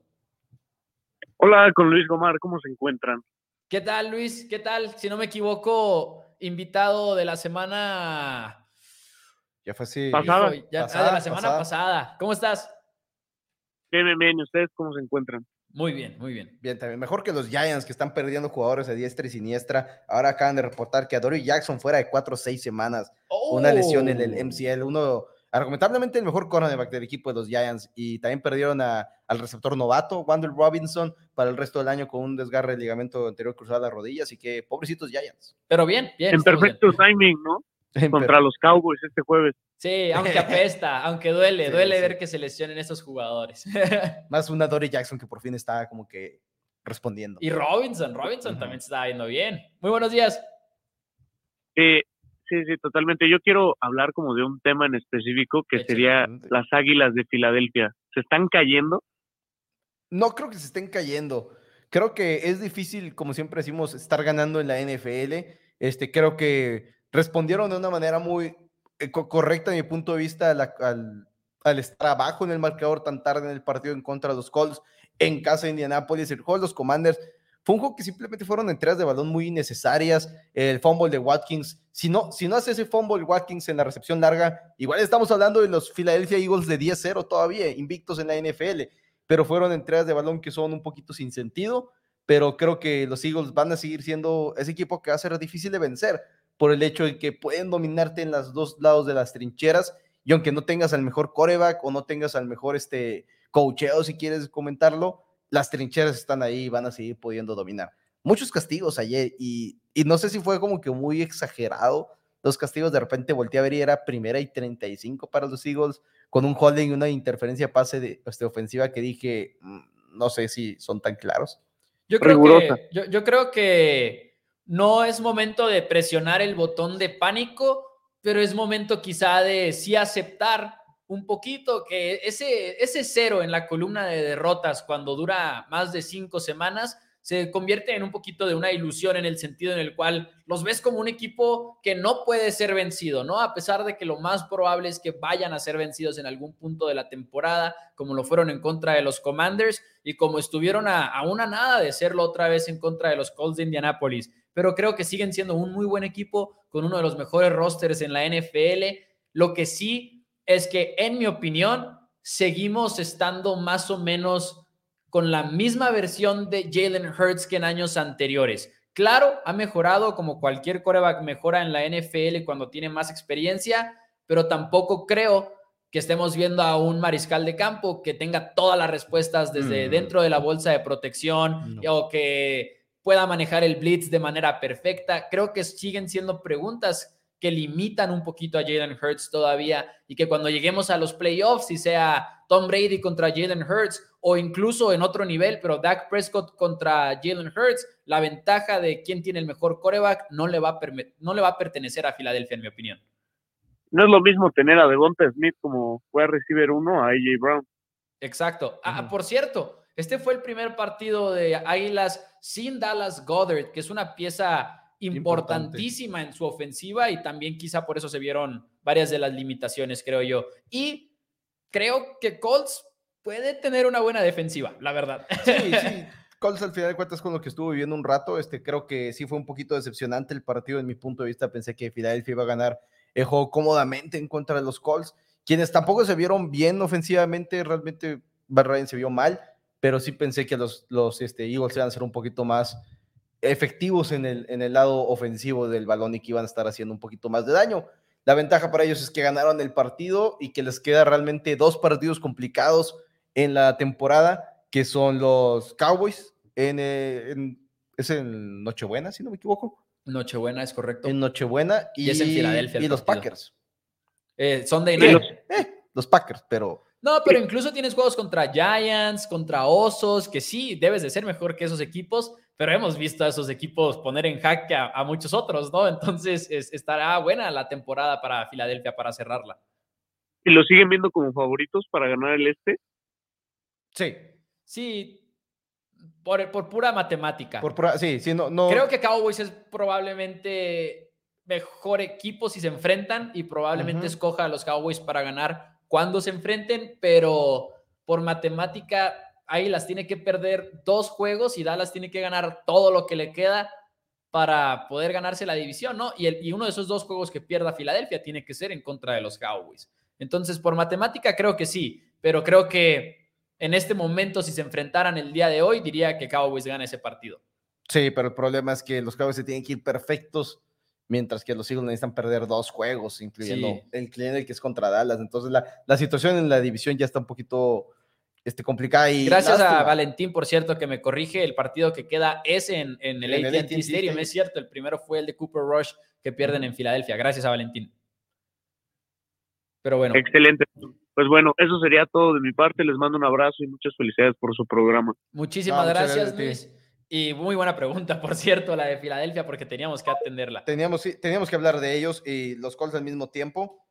Hola, con Luis Gomar. ¿Cómo se encuentran? ¿Qué tal, Luis? ¿Qué tal? Si no me equivoco, invitado de la semana. Ya fue así. Pasada. Ah, de la semana pasada. ¿Cómo estás? Bien, bien, bien. ¿Ustedes cómo se encuentran? Muy bien, muy bien. Bien, también. Mejor que los Giants que están perdiendo jugadores a diestra y siniestra. Ahora acaban de reportar que a Dory Jackson fuera de cuatro o seis semanas. Una lesión en el MCL. Uno argumentablemente el mejor cornerback del equipo de los Giants y también perdieron a, al receptor novato, Wandel Robinson, para el resto del año con un desgarre de ligamento anterior cruzado a la rodilla, así que pobrecitos Giants. Pero bien, bien. En perfecto timing, ¿no? Contra los Cowboys este jueves. Sí, aunque apesta, aunque duele, duele ver que se lesionen esos jugadores. Más una Dory Jackson que por fin está como que respondiendo. Y Robinson, Robinson también se está yendo bien. Muy buenos días. Eh, Sí, sí, totalmente. Yo quiero hablar como de un tema en específico que sería las Águilas de Filadelfia. ¿Se están cayendo? No creo que se estén cayendo. Creo que es difícil, como siempre decimos, estar ganando en la NFL. Este, creo que respondieron de una manera muy eh, correcta, a mi punto de vista, al, al, estar abajo en el marcador tan tarde en el partido en contra de los Colts en casa de Indianapolis. El juego de los Commanders fue un juego que simplemente fueron entregas de balón muy innecesarias. El fumble de Watkins. Si no, si no hace ese fumble Watkins en la recepción larga, igual estamos hablando de los Philadelphia Eagles de 10-0 todavía, invictos en la NFL. Pero fueron entregas de balón que son un poquito sin sentido. Pero creo que los Eagles van a seguir siendo ese equipo que va a ser difícil de vencer por el hecho de que pueden dominarte en los dos lados de las trincheras. Y aunque no tengas al mejor coreback o no tengas al mejor este, coacheo, si quieres comentarlo, las trincheras están ahí y van a seguir pudiendo dominar. Muchos castigos ayer y, no sé si fue como que muy exagerado los castigos. De repente volteé a ver y era primera y 35 para los Eagles con un holding y una interferencia pase de este, ofensiva que dije, mm, no sé si son tan claros. Yo creo, que, yo, yo creo que no es momento de presionar el botón de pánico, pero es momento quizá de sí aceptar un poquito que ese, ese cero en la columna de derrotas cuando dura más de cinco semanas se convierte en un poquito de una ilusión en el sentido en el cual los ves como un equipo que no puede ser vencido, ¿no? A pesar de que lo más probable es que vayan a ser vencidos en algún punto de la temporada, como lo fueron en contra de los Commanders y como estuvieron a, a una nada de serlo otra vez en contra de los Colts de Indianapolis. Pero creo que siguen siendo un muy buen equipo con uno de los mejores rosters en la NFL. Lo que sí es que, en mi opinión, seguimos estando más o menos con la misma versión de Jalen Hurts que en años anteriores. Claro, ha mejorado como cualquier coreback mejora en la NFL cuando tiene más experiencia, pero tampoco creo que estemos viendo a un mariscal de campo que tenga todas las respuestas desde mm. dentro de la bolsa de protección o que pueda manejar el blitz de manera perfecta. Creo que siguen siendo preguntas que limitan un poquito a Jalen Hurts todavía y que cuando lleguemos a los playoffs, y sea Tom Brady contra Jalen Hurts o incluso en otro nivel, pero Dak Prescott contra Jalen Hurts, la ventaja de quién tiene el mejor coreback no le va a, no le va a pertenecer a Filadelfia, en mi opinión. No es lo mismo tener a Devonta Smith como fue a recibir uno a AJ Brown. Exacto. Ah, por cierto, este fue el primer partido de Águilas sin Dallas Goddard, que es una pieza importantísima en su ofensiva y también quizá por eso se vieron varias de las limitaciones, creo yo. Y creo que Colts puede tener una buena defensiva, la verdad. Sí, sí. Colts al final de cuentas con lo que estuvo viviendo un rato, este, creo que sí fue un poquito decepcionante el partido en mi punto de vista. Pensé que Philadelphia iba a ganar el juego cómodamente en contra de los Colts quienes tampoco se vieron bien ofensivamente, realmente Ryan se vio mal, pero sí pensé que los, los este, Eagles iban a ser un poquito más efectivos en el, en el lado ofensivo del balón y que iban a estar haciendo un poquito más de daño. La ventaja para ellos es que ganaron el partido y que les queda realmente dos partidos complicados en la temporada, que son los Cowboys en, eh, es en Nochebuena, si no me equivoco. Nochebuena es correcto. En Nochebuena y, es en Filadelfia. Y los Packers. Eh, Sunday night. Los, eh, los Packers, pero no, pero incluso tienes juegos contra Giants, contra Osos, que sí, debes de ser mejor que esos equipos, pero hemos visto a esos equipos poner en jaque a, muchos otros, ¿no? Entonces estará buena la temporada para Filadelfia para cerrarla. ¿Y lo siguen viendo como favoritos para ganar el este? Sí. Sí, por, por pura matemática. Por sí, sí, no, no. Creo que Cowboys es probablemente mejor equipo si se enfrentan y probablemente escoja a los Cowboys para ganar cuando se enfrenten, pero por matemática ahí las tiene que perder dos juegos y Dallas tiene que ganar todo lo que le queda para poder ganarse la división, ¿no? Y, el, y uno de esos dos juegos que pierda Filadelfia tiene que ser en contra de los Cowboys. Entonces, por matemática creo que sí, pero creo que en este momento, si se enfrentaran el día de hoy, diría que Cowboys gana ese partido. Sí, pero el problema es que los Cowboys se tienen que ir perfectos mientras que los Eagles necesitan perder dos juegos, incluyendo el cliente que es contra Dallas. Entonces la, situación en la división ya está un poquito este, complicada. Y Gracias a Valentín, por cierto, que me corrige, el partido que queda es en, en el AT&T Stadium, es cierto, el primero fue el de Cooper Rush que pierden en Filadelfia. Gracias a Valentín. Pero bueno. Excelente. Pues bueno, eso sería todo de mi parte. Les mando un abrazo y muchas felicidades por su programa. Muchísimas gracias, Luis. Y muy buena pregunta, por cierto, la de Filadelfia, porque teníamos que atenderla. Teníamos, teníamos que hablar de ellos y los Colts al mismo tiempo.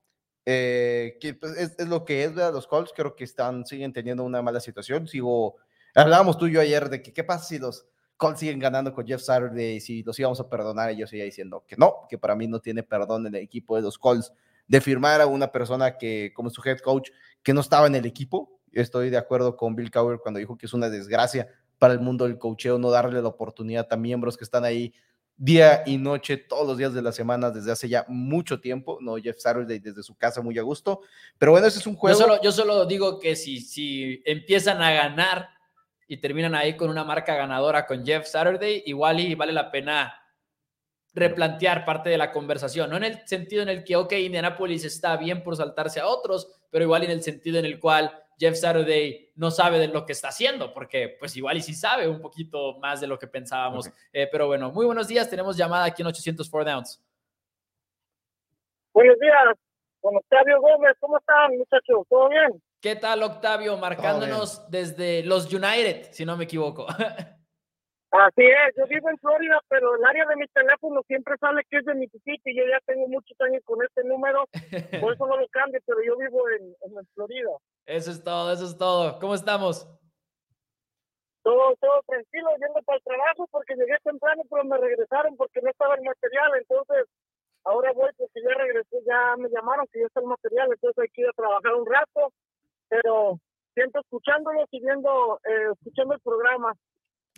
Eh, que pues, es, lo que es, ¿verdad? Los Colts creo que están, siguen teniendo una mala situación. Sigo, hablábamos tú y yo ayer de que qué pasa si los Colts siguen ganando con Jeff Saturday y si los íbamos a perdonar. Y yo seguía diciendo que no, que para mí no tiene perdón el equipo de los Colts de firmar a una persona que, como su head coach, que no estaba en el equipo. Estoy de acuerdo con Bill Cowher cuando dijo que es una desgracia para el mundo del cocheo, no darle la oportunidad a miembros que están ahí día y noche, todos los días de la semana, desde hace ya mucho tiempo, no Jeff Saturday desde su casa muy a gusto, pero bueno, ese es un juego. Yo solo, yo solo digo que si, si empiezan a ganar y terminan ahí con una marca ganadora con Jeff Saturday, igual y vale la pena replantear parte de la conversación, no en el sentido en el que, ok, Indianapolis está bien por saltarse a otros, pero igual en el sentido en el cual Jeff Saturday no sabe de lo que está haciendo, porque pues igual y sí sabe un poquito más de lo que pensábamos. Eh, pero bueno, muy buenos días, tenemos llamada aquí en 804 Downs. Buenos días, con Octavio Gómez, ¿cómo están muchachos? ¿Todo bien? ¿Qué tal Octavio? Marcándonos desde los United, si no me equivoco. Así es, yo vivo en Florida, pero el área de mi teléfono siempre sale que es de Mississippi. Yo ya tengo muchos años con este número, por eso no lo cambio, pero yo vivo en, en Florida. Eso es todo, eso es todo. ¿Cómo estamos? Todo, todo tranquilo, yendo para el trabajo porque llegué temprano, pero me regresaron porque no estaba el material. Entonces, ahora voy porque ya regresé, ya me llamaron que ya está el material, entonces hay que ir a trabajar un rato. Pero siento escuchándolos y viendo, eh, escuchando el programa.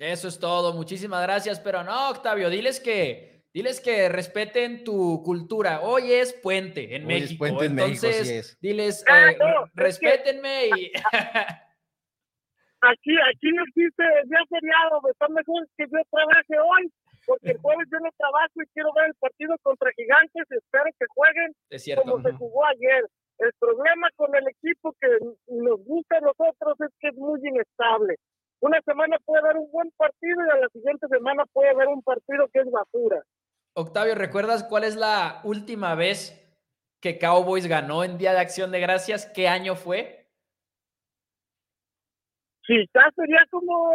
Eso es todo, muchísimas gracias, pero no, Octavio, diles que, diles que respeten tu cultura. Hoy es puente en México, entonces diles, ah, eh, respétenme y... aquí, aquí no existe día feriado, está mejor que yo trabaje hoy, porque el jueves yo no trabajo y quiero ver el partido contra Gigantes, espero que jueguen como se jugó ayer. El problema con el equipo que nos gusta a nosotros es que es muy inestable una semana puede haber un buen partido y a la siguiente semana puede haber un partido que es basura. Octavio, ¿recuerdas cuál es la última vez que Cowboys ganó en Día de Acción de Gracias? ¿Qué año fue? Quizás sería como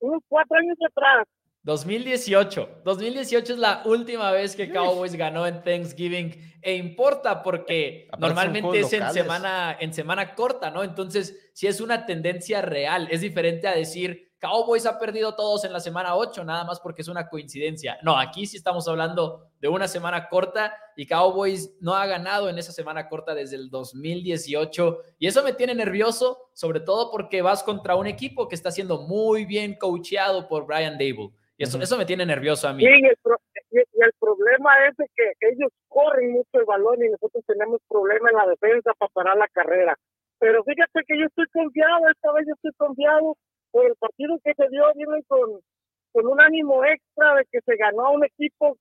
unos cuatro años atrás. 2018. 2018 es la última vez que Cowboys ganó en Thanksgiving e importa porque normalmente es en semana, en semana corta, ¿no? Entonces, si es una tendencia real, es diferente a decir Cowboys ha perdido todos en la semana 8, nada más porque es una coincidencia. No, aquí sí estamos hablando de una semana corta y Cowboys no ha ganado en esa semana corta desde el 2018 y eso me tiene nervioso, sobre todo porque vas contra un equipo que está siendo muy bien coacheado por Brian Dable. Y eso, eso me tiene nervioso a mí. Sí, y, el problema es de que ellos corren mucho el balón y nosotros tenemos problema en la defensa para parar la carrera. Pero fíjate que yo estoy confiado, esta vez yo estoy confiado por el partido que se dio, viene con, con un ánimo extra de que se ganó a un equipo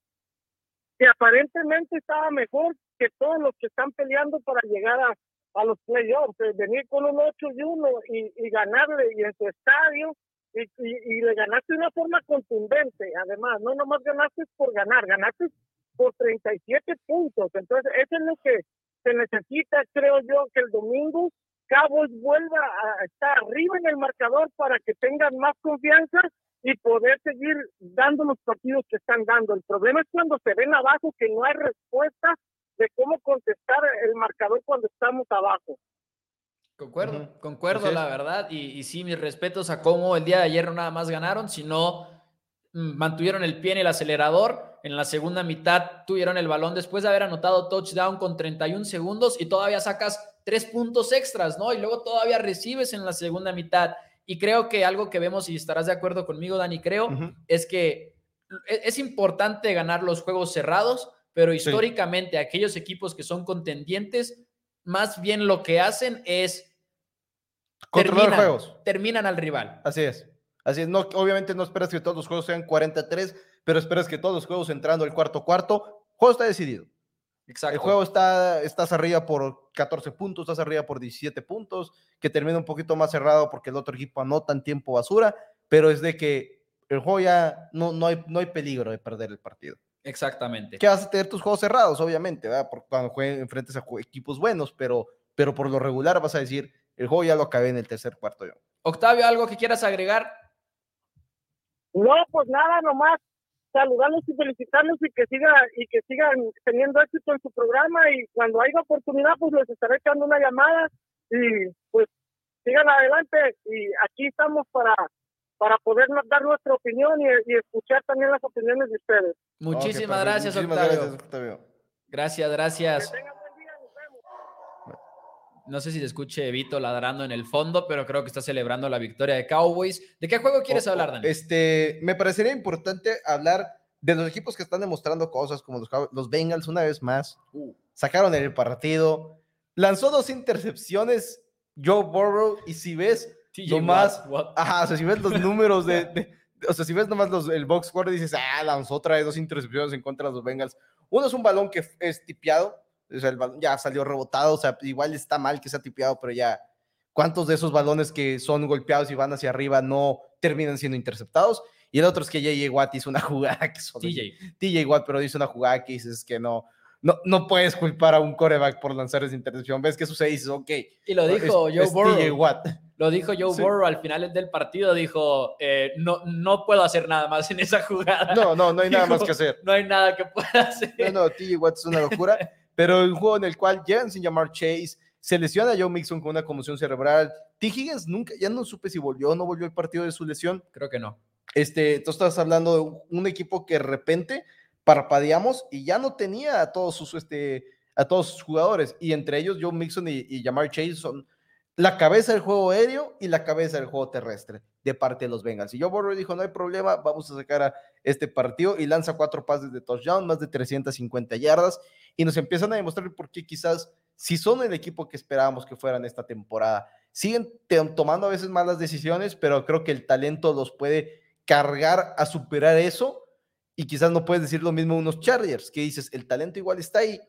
que aparentemente estaba mejor que todos los que están peleando para llegar a, a los playoffs, venir con un 8 y 1 y, y ganarle y en su estadio y, y, le ganaste de una forma contundente, además, no nomás ganaste por ganar, ganaste por 37 puntos, entonces eso es lo que se necesita, creo yo, que el domingo Cabos vuelva a estar arriba en el marcador para que tengan más confianza y poder seguir dando los partidos que están dando. El problema es cuando se ven abajo que no hay respuesta de cómo contestar el marcador cuando estamos abajo. Concuerdo, concuerdo, la verdad. Y, y, sí, mis respetos a cómo el día de ayer no nada más ganaron, sino mm, mantuvieron el pie en el acelerador. En la segunda mitad tuvieron el balón después de haber anotado touchdown con 31 segundos y todavía sacas tres puntos extras, ¿no? Y luego todavía recibes en la segunda mitad. Y creo que algo que vemos, y estarás de acuerdo conmigo, Dani, creo, es que e, es importante ganar los juegos cerrados, pero históricamente aquellos equipos que son contendientes más bien lo que hacen es controlar terminan, juegos. Terminan al rival. Así es. Así es. No, obviamente no esperas que todos los juegos sean 43, pero esperas que todos los juegos entrando el cuarto cuarto, el juego está decidido. Exacto. El juego está, estás arriba por 14 puntos, estás arriba por 17 puntos, que termina un poquito más cerrado porque el otro equipo anota en tiempo basura, pero es de que el juego ya no, no, hay, no hay peligro de perder el partido. Exactamente. Que vas a tener tus juegos cerrados, obviamente, ¿verdad? Por cuando jueguen enfrentes a equipos buenos, pero, pero por lo regular vas a decir, el juego ya lo acabé en el tercer cuarto yo. Octavio, ¿algo que quieras agregar? No, pues nada, nomás saludarlos y felicitarlos y que siga y que sigan teniendo éxito en su programa y cuando haya oportunidad pues les estaré echando una llamada y pues sigan adelante y aquí estamos para para poder dar nuestra opinión y, escuchar también las opiniones de ustedes. Muchísimas gracias, Octavio. Gracias, gracias. No sé si te escuche Vito ladrando en el fondo, pero creo que está celebrando la victoria de Cowboys. ¿De qué juego quieres hablar, Dani? Este, me parecería importante hablar de los equipos que están demostrando cosas, como los, los Bengals una vez más. Uh. Sacaron el partido. Lanzó dos intercepciones Joe Burrow y si ves más, ajá, o sea, si ves los números de, o sea, si ves nomás los, el box score, dices, ah, lanzó otra vez dos intercepciones en contra de los Bengals. Uno es un balón que es tipiado, o sea, el balón ya salió rebotado, o sea, igual está mal que sea tipiado, pero ya, ¿cuántos de esos balones que son golpeados y van hacia arriba no terminan siendo interceptados? Y el otro es que J.J. Watt hizo una jugada que son TJ. TJ Watt, pero hizo una jugada que dices que no, no, no puedes culpar a un coreback por lanzar esa intercepción. Ves que sucede y dices, ok. Y lo dijo Joe Burrow. Lo dijo Joe Burrow al final del partido. Dijo, eh, no, no puedo hacer nada más en esa jugada. No, no, no hay nada más que hacer. No hay nada que pueda hacer. No, no, TJ Watt es una locura. pero un juego en el cual llegan sin llamar Chase, se lesiona a Joe Mixon con una conmoción cerebral. T. Higgins nunca, ya no supe si volvió o no volvió el partido de su lesión. Creo que no. Este, tú estás hablando de un equipo que de repente parpadeamos y ya no tenía a todos sus, este, a todos sus jugadores. Y entre ellos, Joe Mixon y, y Jamar Chase son la cabeza del juego aéreo y la cabeza del juego terrestre de parte de los Bengals. Y Joe Burrow dijo, no hay problema, vamos a sacar a este partido y lanza cuatro pases de touchdown, más de 350 yardas y nos empiezan a demostrar por qué quizás si son el equipo que esperábamos que fueran esta temporada. Siguen tomando a veces malas decisiones, pero creo que el talento los puede cargar a superar eso y quizás no puedes decir lo mismo unos Chargers, que dices, el talento igual está ahí,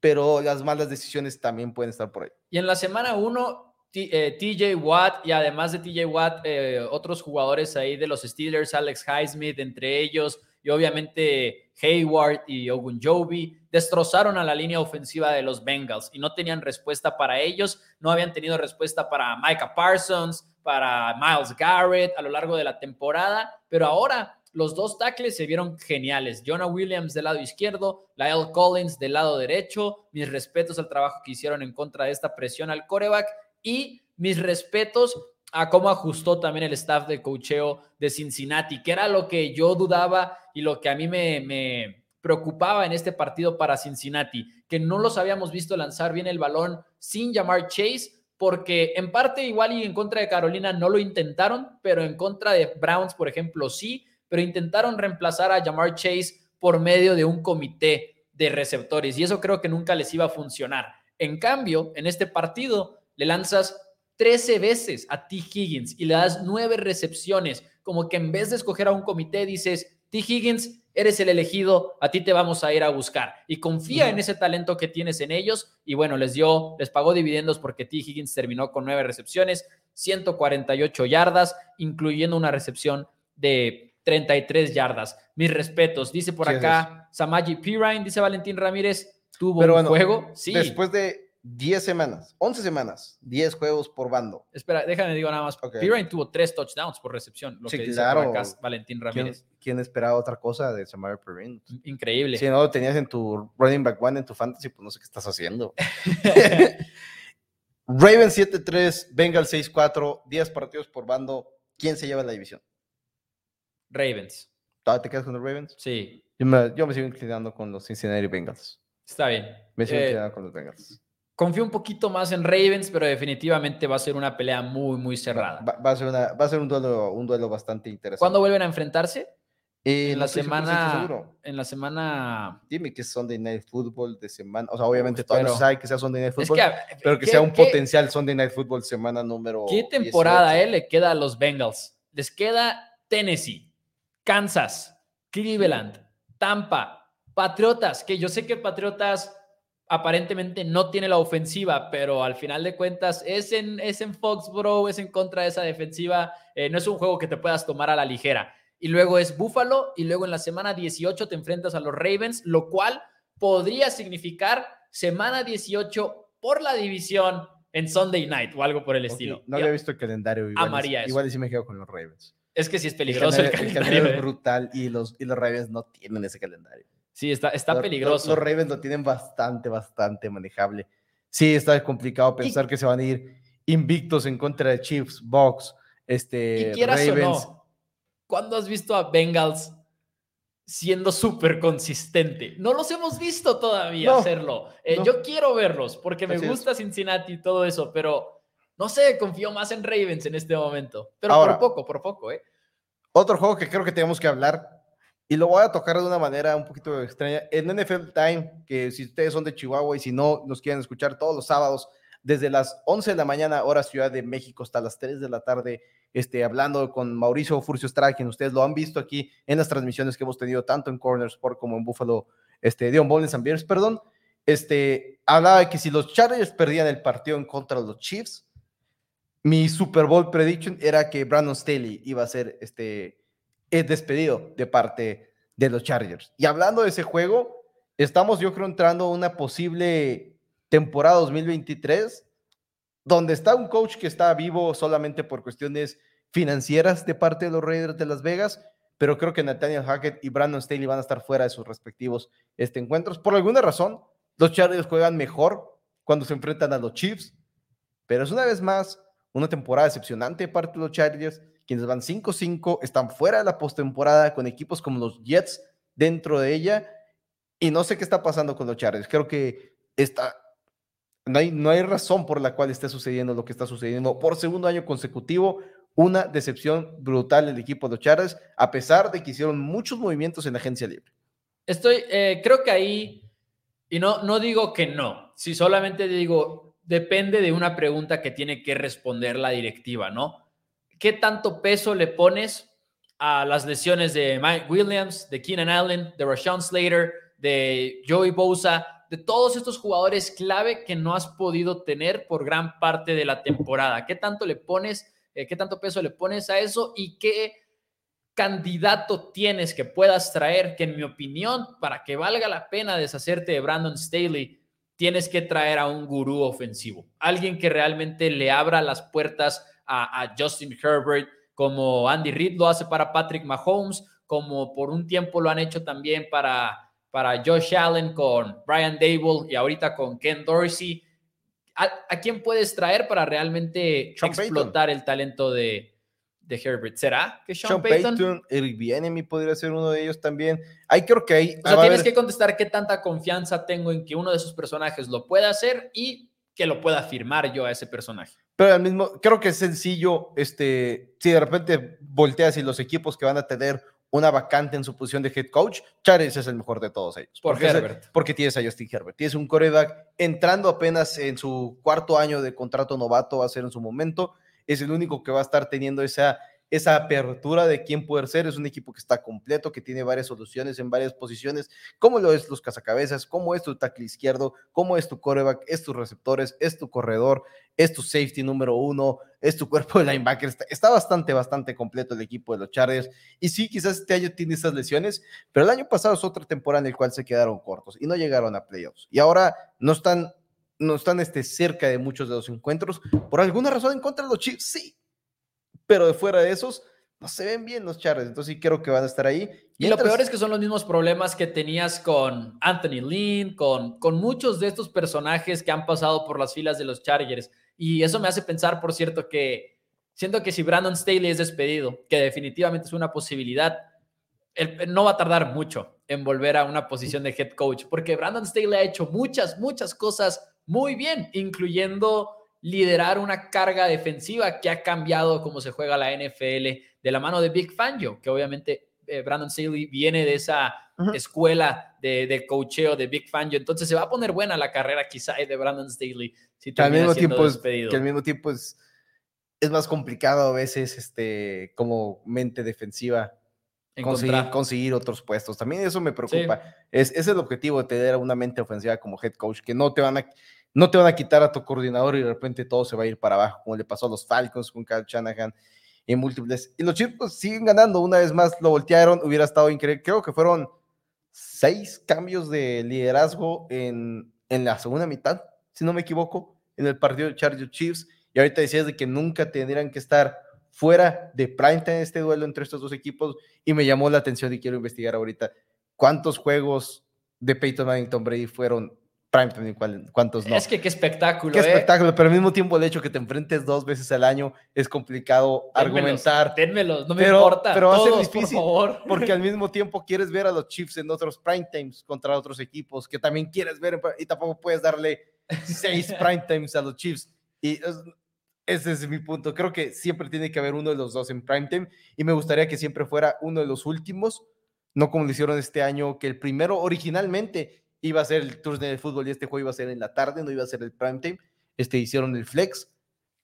pero las malas decisiones también pueden estar por ahí. Y en la semana 1, TJ eh, Watt y además de TJ Watt, eh, otros jugadores ahí de los Steelers, Alex Highsmith, entre ellos, y obviamente Hayward y Ogunjobi, destrozaron a la línea ofensiva de los Bengals y no tenían respuesta para ellos, no habían tenido respuesta para Micah Parsons, para Miles Garrett a lo largo de la temporada, pero ahora los dos tackles se vieron geniales. Jonah Williams del lado izquierdo, Lyle Collins del lado derecho. Mis respetos al trabajo que hicieron en contra de esta presión al coreback y mis respetos a cómo ajustó también el staff de cocheo de Cincinnati, que era lo que yo dudaba y lo que a mí me, preocupaba en este partido para Cincinnati, que no los habíamos visto lanzar bien el balón sin llamar Chase, porque en parte igual y en contra de Carolina no lo intentaron, pero en contra de Browns, por ejemplo, sí, pero intentaron reemplazar a Jamar Chase por medio de un comité de receptores y eso creo que nunca les iba a funcionar. En cambio, en este partido le lanzas 13 veces a T. Higgins y le das 9 recepciones, como que en vez de escoger a un comité dices, T. Higgins, eres el elegido, a ti te vamos a ir a buscar. Y confía en ese talento que tienes en ellos. Y bueno, les dio, les pagó dividendos porque T. Higgins terminó con 9 recepciones, 148 yardas, incluyendo una recepción de 33 yardas. Mis respetos. Dice por acá Samaji Pirine, dice Valentín Ramírez, tuvo un juego. Sí. Después de 10 semanas, 11 semanas, 10 juegos por bando. Espera, déjame digo nada más. Okay. tuvo 3 touchdowns por recepción, lo que dice claro. acá Valentín Ramírez. ¿Quién, esperaba otra cosa de Samar Perrin? Increíble. Si no lo tenías en tu running back one, en tu fantasy, pues no sé qué estás haciendo. Raven 7-3, Bengal 6-4, 10 partidos por bando. ¿Quién se lleva la división? Ravens. ¿Te quedas con los Ravens? Sí. Yo me, yo me sigo inclinando con los Cincinnati Bengals. Está bien. Me sigo eh, inclinando con los Bengals. Confío un poquito más en Ravens, pero definitivamente va a ser una pelea muy, muy cerrada. Va, a, ser una, va a ser un duelo, un duelo bastante interesante. ¿Cuándo vuelven a enfrentarse? Eh, en la semana. En la semana. Dime que es Sunday Night Football de semana. O sea, obviamente todos no saben que sea Sunday Night Football. pero que sea un potencial Sunday Night Football semana número. ¿Qué temporada eh, le queda a los Bengals? Les queda Tennessee, Kansas, Cleveland, Tampa, Patriotas, que yo sé que Patriotas aparentemente no tiene la ofensiva, pero al final de cuentas es en, es en Foxborough, es en contra de esa defensiva, eh, no es un juego que te puedas tomar a la ligera. Y luego es Buffalo y luego en la semana 18 te enfrentas a los Ravens, lo cual podría significar semana 18 por la división en Sunday Night o algo por el estilo. No había visto el calendario. Igual, Amaría igual sí me quedo con los Ravens. Es que sí es peligroso el calendario. es brutal y los, y los Ravens no tienen ese calendario. Sí, está, está peligroso. Los, Ravens lo tienen bastante, bastante manejable. Sí, está complicado pensar que se van a ir invictos en contra de Chiefs, Bucks, este, y quieras Ravens. O no, ¿cuándo has visto a Bengals siendo súper consistente? No los hemos visto todavía hacerlo. Eh, yo quiero verlos porque me gusta Cincinnati y todo eso, pero no sé, confío más en Ravens en este momento. Pero por poco, por poco, ¿eh? Otro juego que creo que tenemos que hablar y lo voy a tocar de una manera un poquito extraña. En NFL Time, que si ustedes son de Chihuahua y si no nos quieren escuchar todos los sábados, desde las 11 de la mañana, hora Ciudad de México, hasta las 3 de la tarde, este, hablando con Mauricio Furcio quien ustedes lo han visto aquí en las transmisiones que hemos tenido tanto en Corner Sport como en Buffalo, este, Dion Bowling and Bears, perdón. Este, hablaba de que si los Chargers perdían el partido en contra de los Chiefs, mi Super Bowl prediction era que Brandon Staley iba a ser este, es despedido de parte de los Chargers. Y hablando de ese juego, estamos yo creo entrando a una posible temporada 2023 donde está un coach que está vivo solamente por cuestiones financieras de parte de los Raiders de Las Vegas, pero creo que Nathaniel Hackett y Brandon Staley van a estar fuera de sus respectivos este, encuentros. Por alguna razón, los Chargers juegan mejor cuando se enfrentan a los Chiefs, pero es una vez más una temporada decepcionante de parte de los Chargers quienes van 5-5, están fuera de la postemporada con equipos como los Jets dentro de ella. Y no sé qué está pasando con los Chargers. Creo que está, no, hay, no hay razón por la cual esté sucediendo lo que está sucediendo por segundo año consecutivo. Una decepción brutal el equipo de los Chargers, a pesar de que hicieron muchos movimientos en la agencia libre. Estoy, eh, creo que ahí, y no, no digo que no, si solamente digo, depende de una pregunta que tiene que responder la directiva, ¿no? ¿Qué tanto peso le pones a las lesiones de Mike Williams, de Keenan Allen, de Rashawn Slater, de Joey Bosa, de todos estos jugadores clave que no has podido tener por gran parte de la temporada? ¿Qué tanto le pones, eh, qué tanto peso le pones a eso y qué candidato tienes que puedas traer que en mi opinión, para que valga la pena deshacerte de Brandon Staley, tienes que traer a un gurú ofensivo, alguien que realmente le abra las puertas a, Justin Herbert, como Andy Reid lo hace para Patrick Mahomes, como por un tiempo lo han hecho también para, para Josh Allen con Brian Dable y ahorita con Ken Dorsey. ¿A, quién puedes traer para realmente explotar el talento de, de Herbert. ¿Será que Sean, Sean Payton? Eric Bienemy podría ser uno de ellos también. Ahí creo que hay. O sea, tienes que contestar qué tanta confianza tengo en que uno de esos personajes lo pueda hacer y que lo pueda firmar yo a ese personaje. Pero al mismo, creo que es sencillo, este, si de repente volteas y los equipos que van a tener una vacante en su posición de head coach, Charles es el mejor de todos ellos. Por porque Herbert. porque tienes a Justin Herbert. Tienes un coreback entrando apenas en su cuarto año de contrato novato, va a ser en su momento. Es el único que va a estar teniendo esa esa apertura de quién puede ser. Es un equipo que está completo, que tiene varias soluciones en varias posiciones, como lo es los cazacabezas, como es tu tackle izquierdo, como es tu coreback, es tus receptores, es tu corredor, es tu safety número uno, es tu cuerpo de linebacker. Está, bastante, bastante completo el equipo de los Chargers. Y sí, quizás este año tiene esas lesiones, pero el año pasado es otra temporada en la cual se quedaron cortos y no llegaron a playoffs. Y ahora no están no están este, cerca de muchos de los encuentros. Por alguna razón en contra de los Chiefs, sí, pero de fuera de esos, no se ven bien los Chargers, entonces sí creo que van a estar ahí. Y lo peor es que son los mismos problemas que tenías con Anthony Lynn, con, con muchos de estos personajes que han pasado por las filas de los Chargers. Y eso me hace pensar, por cierto, que siento que si Brandon Staley es despedido, que definitivamente es una posibilidad, él no va a tardar mucho en volver a una posición de head coach, porque Brandon Staley ha hecho muchas, muchas cosas muy bien, incluyendo liderar una carga defensiva que ha cambiado cómo se juega la NFL de la mano de Big Fangio, que obviamente eh, Brandon Staley viene de esa escuela de, de coacheo de Big Fangio, entonces se va a poner buena la carrera quizá de Brandon Staley si que al mismo tiempo es, que al mismo tiempo es, es más complicado a veces este como mente defensiva conseguir, conseguir, otros puestos. También eso me preocupa. Es, es el objetivo de tener una mente ofensiva como head coach, que no te van a no te van a quitar a tu coordinador y de repente todo se va a ir para abajo, como le pasó a los Falcons con Kyle Shanahan y múltiples. Y los Chiefs pues, siguen ganando, una vez más lo voltearon, hubiera estado increíble. Creo que fueron seis cambios de liderazgo en, en la segunda mitad, si no me equivoco, en el partido de Chargers Chiefs. Y ahorita decías de que nunca tendrían que estar fuera de prime en este duelo entre estos dos equipos. Y me llamó la atención y quiero investigar ahorita cuántos juegos de Peyton Manning Tom Brady fueron ¿cuántos no? Es que qué espectáculo. Qué ¿eh? espectáculo, pero al mismo tiempo el hecho que te enfrentes dos veces al año es complicado argumentar. Dénmelos, no me importa. Pero va a ser difícil porque al mismo tiempo quieres ver a los Chiefs en otros prime times contra otros equipos que también quieres ver y tampoco puedes darle seis prime times a los Chiefs. Y ese es mi punto. Creo que siempre tiene que haber uno de los dos en prime time y me gustaría que siempre fuera uno de los últimos, no como lo hicieron este año, que el primero originalmente iba a ser el Tour de fútbol y este juego iba a ser en la tarde, no iba a ser el prime time. Este hicieron el flex,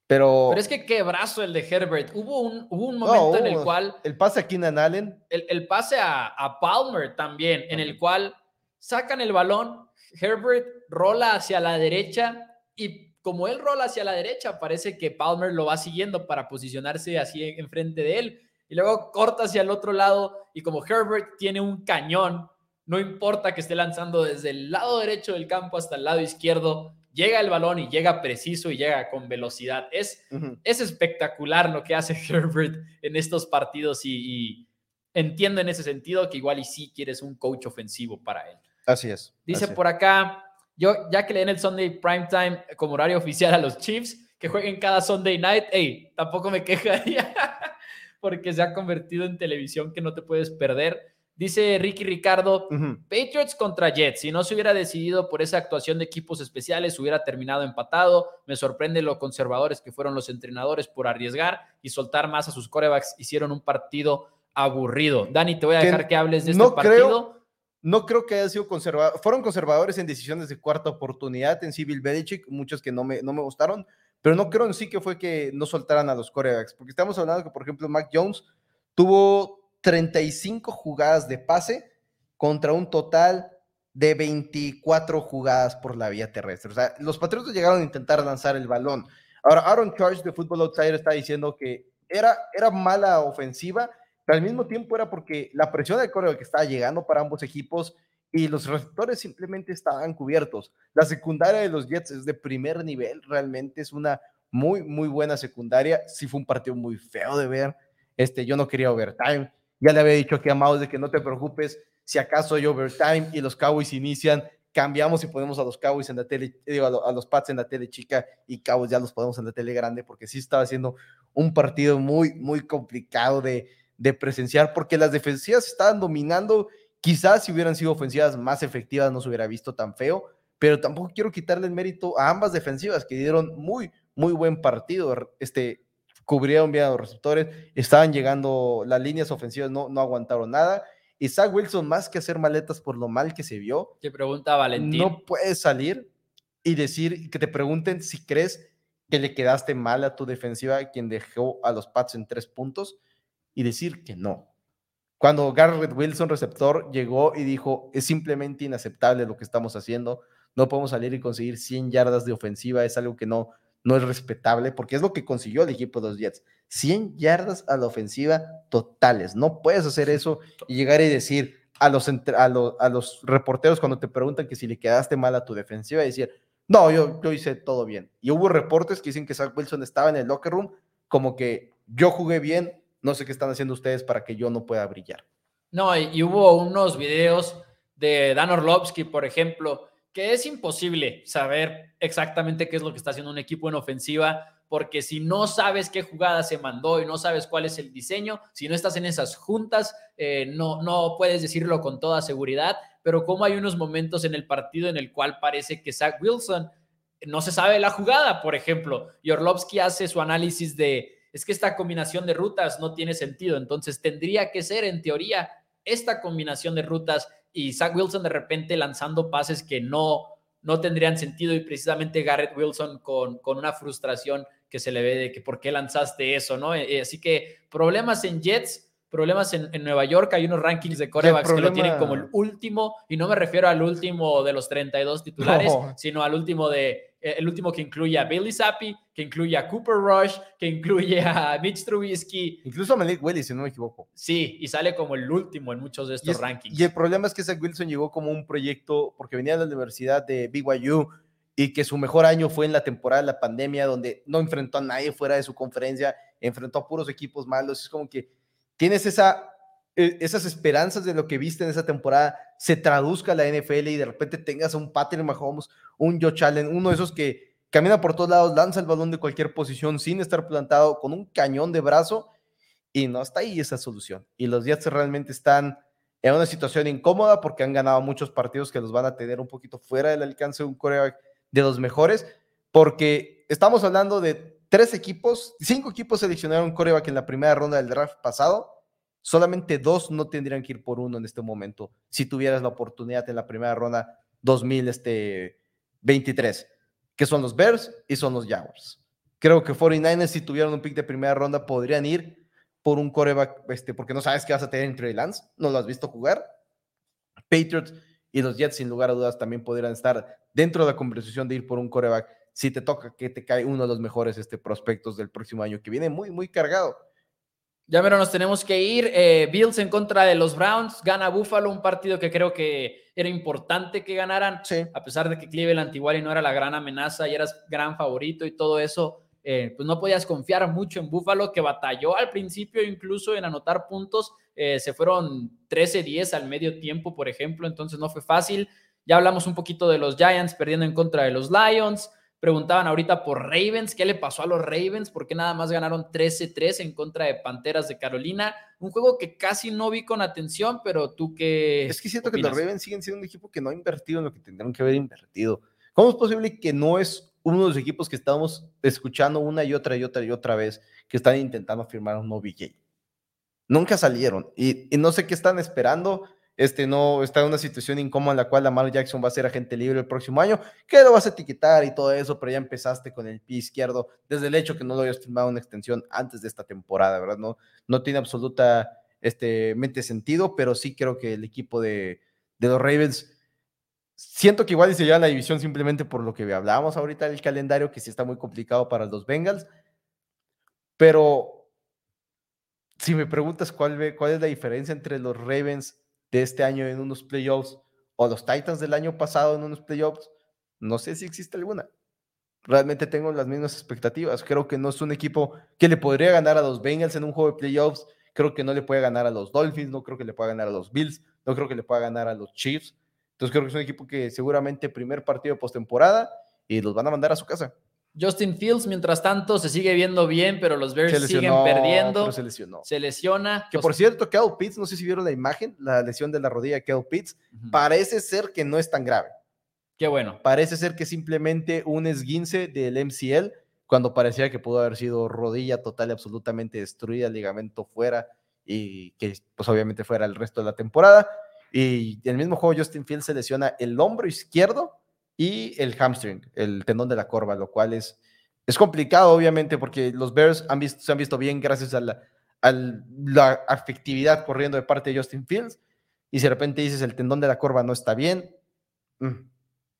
pero. Pero es que qué brazo el de Herbert. Hubo un, hubo un momento en el cual. El pase a Keenan Allen. El, el pase a, a, Palmer también, en el cual sacan el balón, Herbert rola hacia la derecha y como él rola hacia la derecha, parece que Palmer lo va siguiendo para posicionarse así enfrente de él. Y luego corta hacia el otro lado y como Herbert tiene un cañón, no importa que esté lanzando desde el lado derecho del campo hasta el lado izquierdo, llega el balón y llega preciso y llega con velocidad. Es, es espectacular lo que hace Herbert en estos partidos y, entiendo en ese sentido que igual y sí quieres un coach ofensivo para él. Así es. Dice por acá, yo ya que le den el Sunday Primetime como horario oficial a los Chiefs, que jueguen cada Sunday night, hey, tampoco me quejaría porque se ha convertido en televisión que no te puedes perder. Dice Ricky Ricardo, Patriots contra Jets. Si no se hubiera decidido por esa actuación de equipos especiales, hubiera terminado empatado. Me sorprende lo conservadores que fueron los entrenadores por arriesgar y soltar más a sus corebacks. Hicieron un partido aburrido. Dani, te voy a dejar que, hables de este partido. no creo que haya sido conservador. Fueron conservadores en decisiones de cuarta oportunidad en Civil Belichick, muchos que no me, no me gustaron, pero no creo en sí que fue que no soltaran a los corebacks, porque estamos hablando que, por ejemplo, Mac Jones tuvo 35 jugadas de pase contra un total de 24 jugadas por la vía terrestre. O sea, los Patriotas llegaron a intentar lanzar el balón. Ahora, Aaron Charge de Football Outsider está diciendo que era, era mala ofensiva, pero al mismo tiempo era porque la presión del correo que estaba llegando para ambos equipos y los receptores simplemente estaban cubiertos. La secundaria de los Jets es de primer nivel, realmente es una muy, muy buena secundaria. Sí fue un partido muy feo de ver. Este, yo no quería overtime. Ya le había dicho aquí a Maus de que no te preocupes, si acaso hay overtime y los Cowboys inician, cambiamos y ponemos a los Cowboys en la tele, digo, a, los Pats en la tele chica y Cowboys ya los ponemos en la tele grande, porque sí estaba haciendo un partido muy, muy complicado de, de presenciar, porque las defensivas estaban dominando. Quizás si hubieran sido ofensivas más efectivas no se hubiera visto tan feo, pero tampoco quiero quitarle el mérito a ambas defensivas que dieron muy, muy buen partido. Este, cubrieron bien a los receptores, estaban llegando, las líneas ofensivas no, no aguantaron nada. Y Zach Wilson, más que hacer maletas por lo mal que se vio, te pregunta Valentín. No puedes salir y decir que te pregunten si crees que le quedaste mal a tu defensiva, quien dejó a los Pats en tres puntos, y decir que no. Cuando Garrett Wilson, receptor, llegó y dijo, es simplemente inaceptable lo que estamos haciendo, no podemos salir y conseguir 100 yardas de ofensiva, es algo que no, no es respetable, porque es lo que consiguió el equipo de los Jets. 100 yardas a la ofensiva totales. No puedes hacer eso y llegar y decir a los, a los, a los reporteros cuando te preguntan que si le quedaste mal a tu defensiva y decir, no, yo, yo hice todo bien. Y hubo reportes que dicen que Zach Wilson estaba en el locker room como que yo jugué bien, no sé qué están haciendo ustedes para que yo no pueda brillar. No, y, hubo unos videos de Dan Orlovsky, por ejemplo, que es imposible saber exactamente qué es lo que está haciendo un equipo en ofensiva, porque si no sabes qué jugada se mandó y no sabes cuál es el diseño, si no estás en esas juntas, eh, no, no puedes decirlo con toda seguridad, pero como hay unos momentos en el partido en el cual parece que Zach Wilson no se sabe la jugada, por ejemplo, y Orlovsky hace su análisis de, es que esta combinación de rutas no tiene sentido, entonces tendría que ser en teoría esta combinación de rutas y Zach Wilson de repente lanzando pases que no, no tendrían sentido y precisamente Garrett Wilson con, con una frustración que se le ve de que por qué lanzaste eso, ¿no? Eh, así que problemas en Jets, problemas en, Nueva York, hay unos rankings de corebacks que lo tienen como el último, y no me refiero al último de los 32 titulares, sino al último de el último que incluye a Billy Zappi, que incluye a Cooper Rush, que incluye a Mitch Trubisky. Incluso a Malik Willis, si no me equivoco. Sí, y sale como el último en muchos de estos rankings. Y el problema es que Zach Wilson llegó como un proyecto, porque venía de la Universidad de BYU, y que su mejor año fue en la temporada de la pandemia, donde no enfrentó a nadie fuera de su conferencia, enfrentó a puros equipos malos. Es como que tienes esa esas esperanzas de lo que viste en esa temporada se traduzca a la NFL y de repente tengas un Patrick Mahomes, un Joe Allen, uno de esos que camina por todos lados, lanza el balón de cualquier posición sin estar plantado, con un cañón de brazo y no está ahí esa solución. Y los Jets realmente están en una situación incómoda porque han ganado muchos partidos que los van a tener un poquito fuera del alcance de un coreback de los mejores, porque estamos hablando de tres equipos, cinco equipos seleccionaron coreback en la primera ronda del draft pasado Solamente dos no tendrían que ir por uno en este momento si tuvieras la oportunidad en la primera ronda 2023, este, que son los Bears y son los Jaguars. Creo que 49ers, si tuvieran un pick de primera ronda, podrían ir por un coreback, este, porque no sabes qué vas a tener entre Lance, no lo has visto jugar. Patriots y los Jets, sin lugar a dudas, también podrían estar dentro de la conversación de ir por un coreback si te toca que te cae uno de los mejores este, prospectos del próximo año, que viene muy, muy cargado. Ya pero nos tenemos que ir. Eh, Bills en contra de los Browns, gana Buffalo, un partido que creo que era importante que ganaran, a pesar de que Cleveland igual no era la gran amenaza y eras gran favorito y todo eso, eh, pues no podías confiar mucho en Buffalo, que batalló al principio incluso en anotar puntos, eh, se fueron 13-10 al medio tiempo, por ejemplo, entonces no fue fácil. Ya hablamos un poquito de los Giants perdiendo en contra de los Lions. Preguntaban ahorita por Ravens, ¿qué le pasó a los Ravens? ¿Por qué nada más ganaron 13-3 en contra de Panteras de Carolina? Un juego que casi no vi con atención, pero tú qué. Es que siento que los Ravens siguen siendo un equipo que no ha invertido en lo que tendrían que haber invertido. ¿Cómo es posible que no es uno de los equipos que estamos escuchando una y otra y otra y otra vez que están intentando firmar un OBJ? Nunca salieron y, y no sé qué están esperando este no está en una situación incómoda en la cual Lamar Jackson va a ser agente libre el próximo año, que lo vas a etiquetar y todo eso, pero ya empezaste con el pie izquierdo desde el hecho que no lo hayas firmado una extensión antes de esta temporada, ¿verdad? No, no tiene absolutamente este, sentido, pero sí creo que el equipo de, de los Ravens siento que igual se lleva la división simplemente por lo que hablábamos ahorita del calendario, que sí está muy complicado para los Bengals, pero si me preguntas cuál, cuál es la diferencia entre los Ravens de este año en unos playoffs o los Titans del año pasado en unos playoffs, no sé si existe alguna. Realmente tengo las mismas expectativas. Creo que no es un equipo que le podría ganar a los Bengals en un juego de playoffs. Creo que no le puede ganar a los Dolphins, no creo que le pueda ganar a los Bills, no creo que le pueda ganar a los Chiefs. Entonces creo que es un equipo que seguramente primer partido de postemporada y los van a mandar a su casa. Justin Fields, mientras tanto, se sigue viendo bien, pero los Bears siguen perdiendo. se lesionó. Se lesiona. Que por cierto, Kel Pitts, no sé si vieron la imagen, la lesión de la rodilla de Kel Pitts, parece ser que no es tan grave. Qué bueno. Parece ser que simplemente un esguince del MCL cuando parecía que pudo haber sido rodilla total y absolutamente destruida, ligamento fuera y que pues obviamente fuera el resto de la temporada. Y en el mismo juego Justin Fields se lesiona el hombro izquierdo y el hamstring, el tendón de la corva, lo cual es, es complicado obviamente porque los Bears han visto, se han visto bien gracias a la, a la afectividad corriendo de parte de Justin Fields y si de repente dices el tendón de la corva no está bien, mm,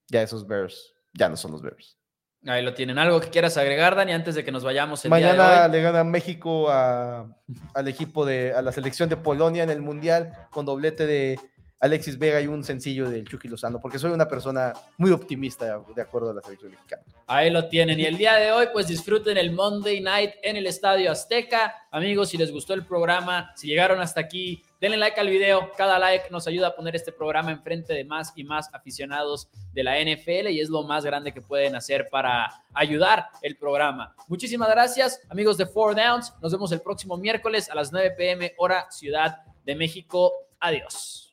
ya esos Bears ya no son los Bears. Ahí lo tienen. ¿Algo que quieras agregar, Dani, antes de que nos vayamos el Mañana le gana México al equipo de, a la selección de Polonia en el Mundial con doblete de Alexis Vega y un sencillo del Chucky Lozano, porque soy una persona muy optimista de acuerdo a la selección mexicana. Ahí lo tienen. Y el día de hoy, pues disfruten el Monday Night en el Estadio Azteca. Amigos, si les gustó el programa, si llegaron hasta aquí, denle like al video. Cada like nos ayuda a poner este programa enfrente de más y más aficionados de la NFL y es lo más grande que pueden hacer para ayudar el programa. Muchísimas gracias, amigos de Four Downs. Nos vemos el próximo miércoles a las 9 pm, hora Ciudad de México. Adiós.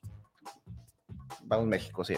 Vamos México, sí.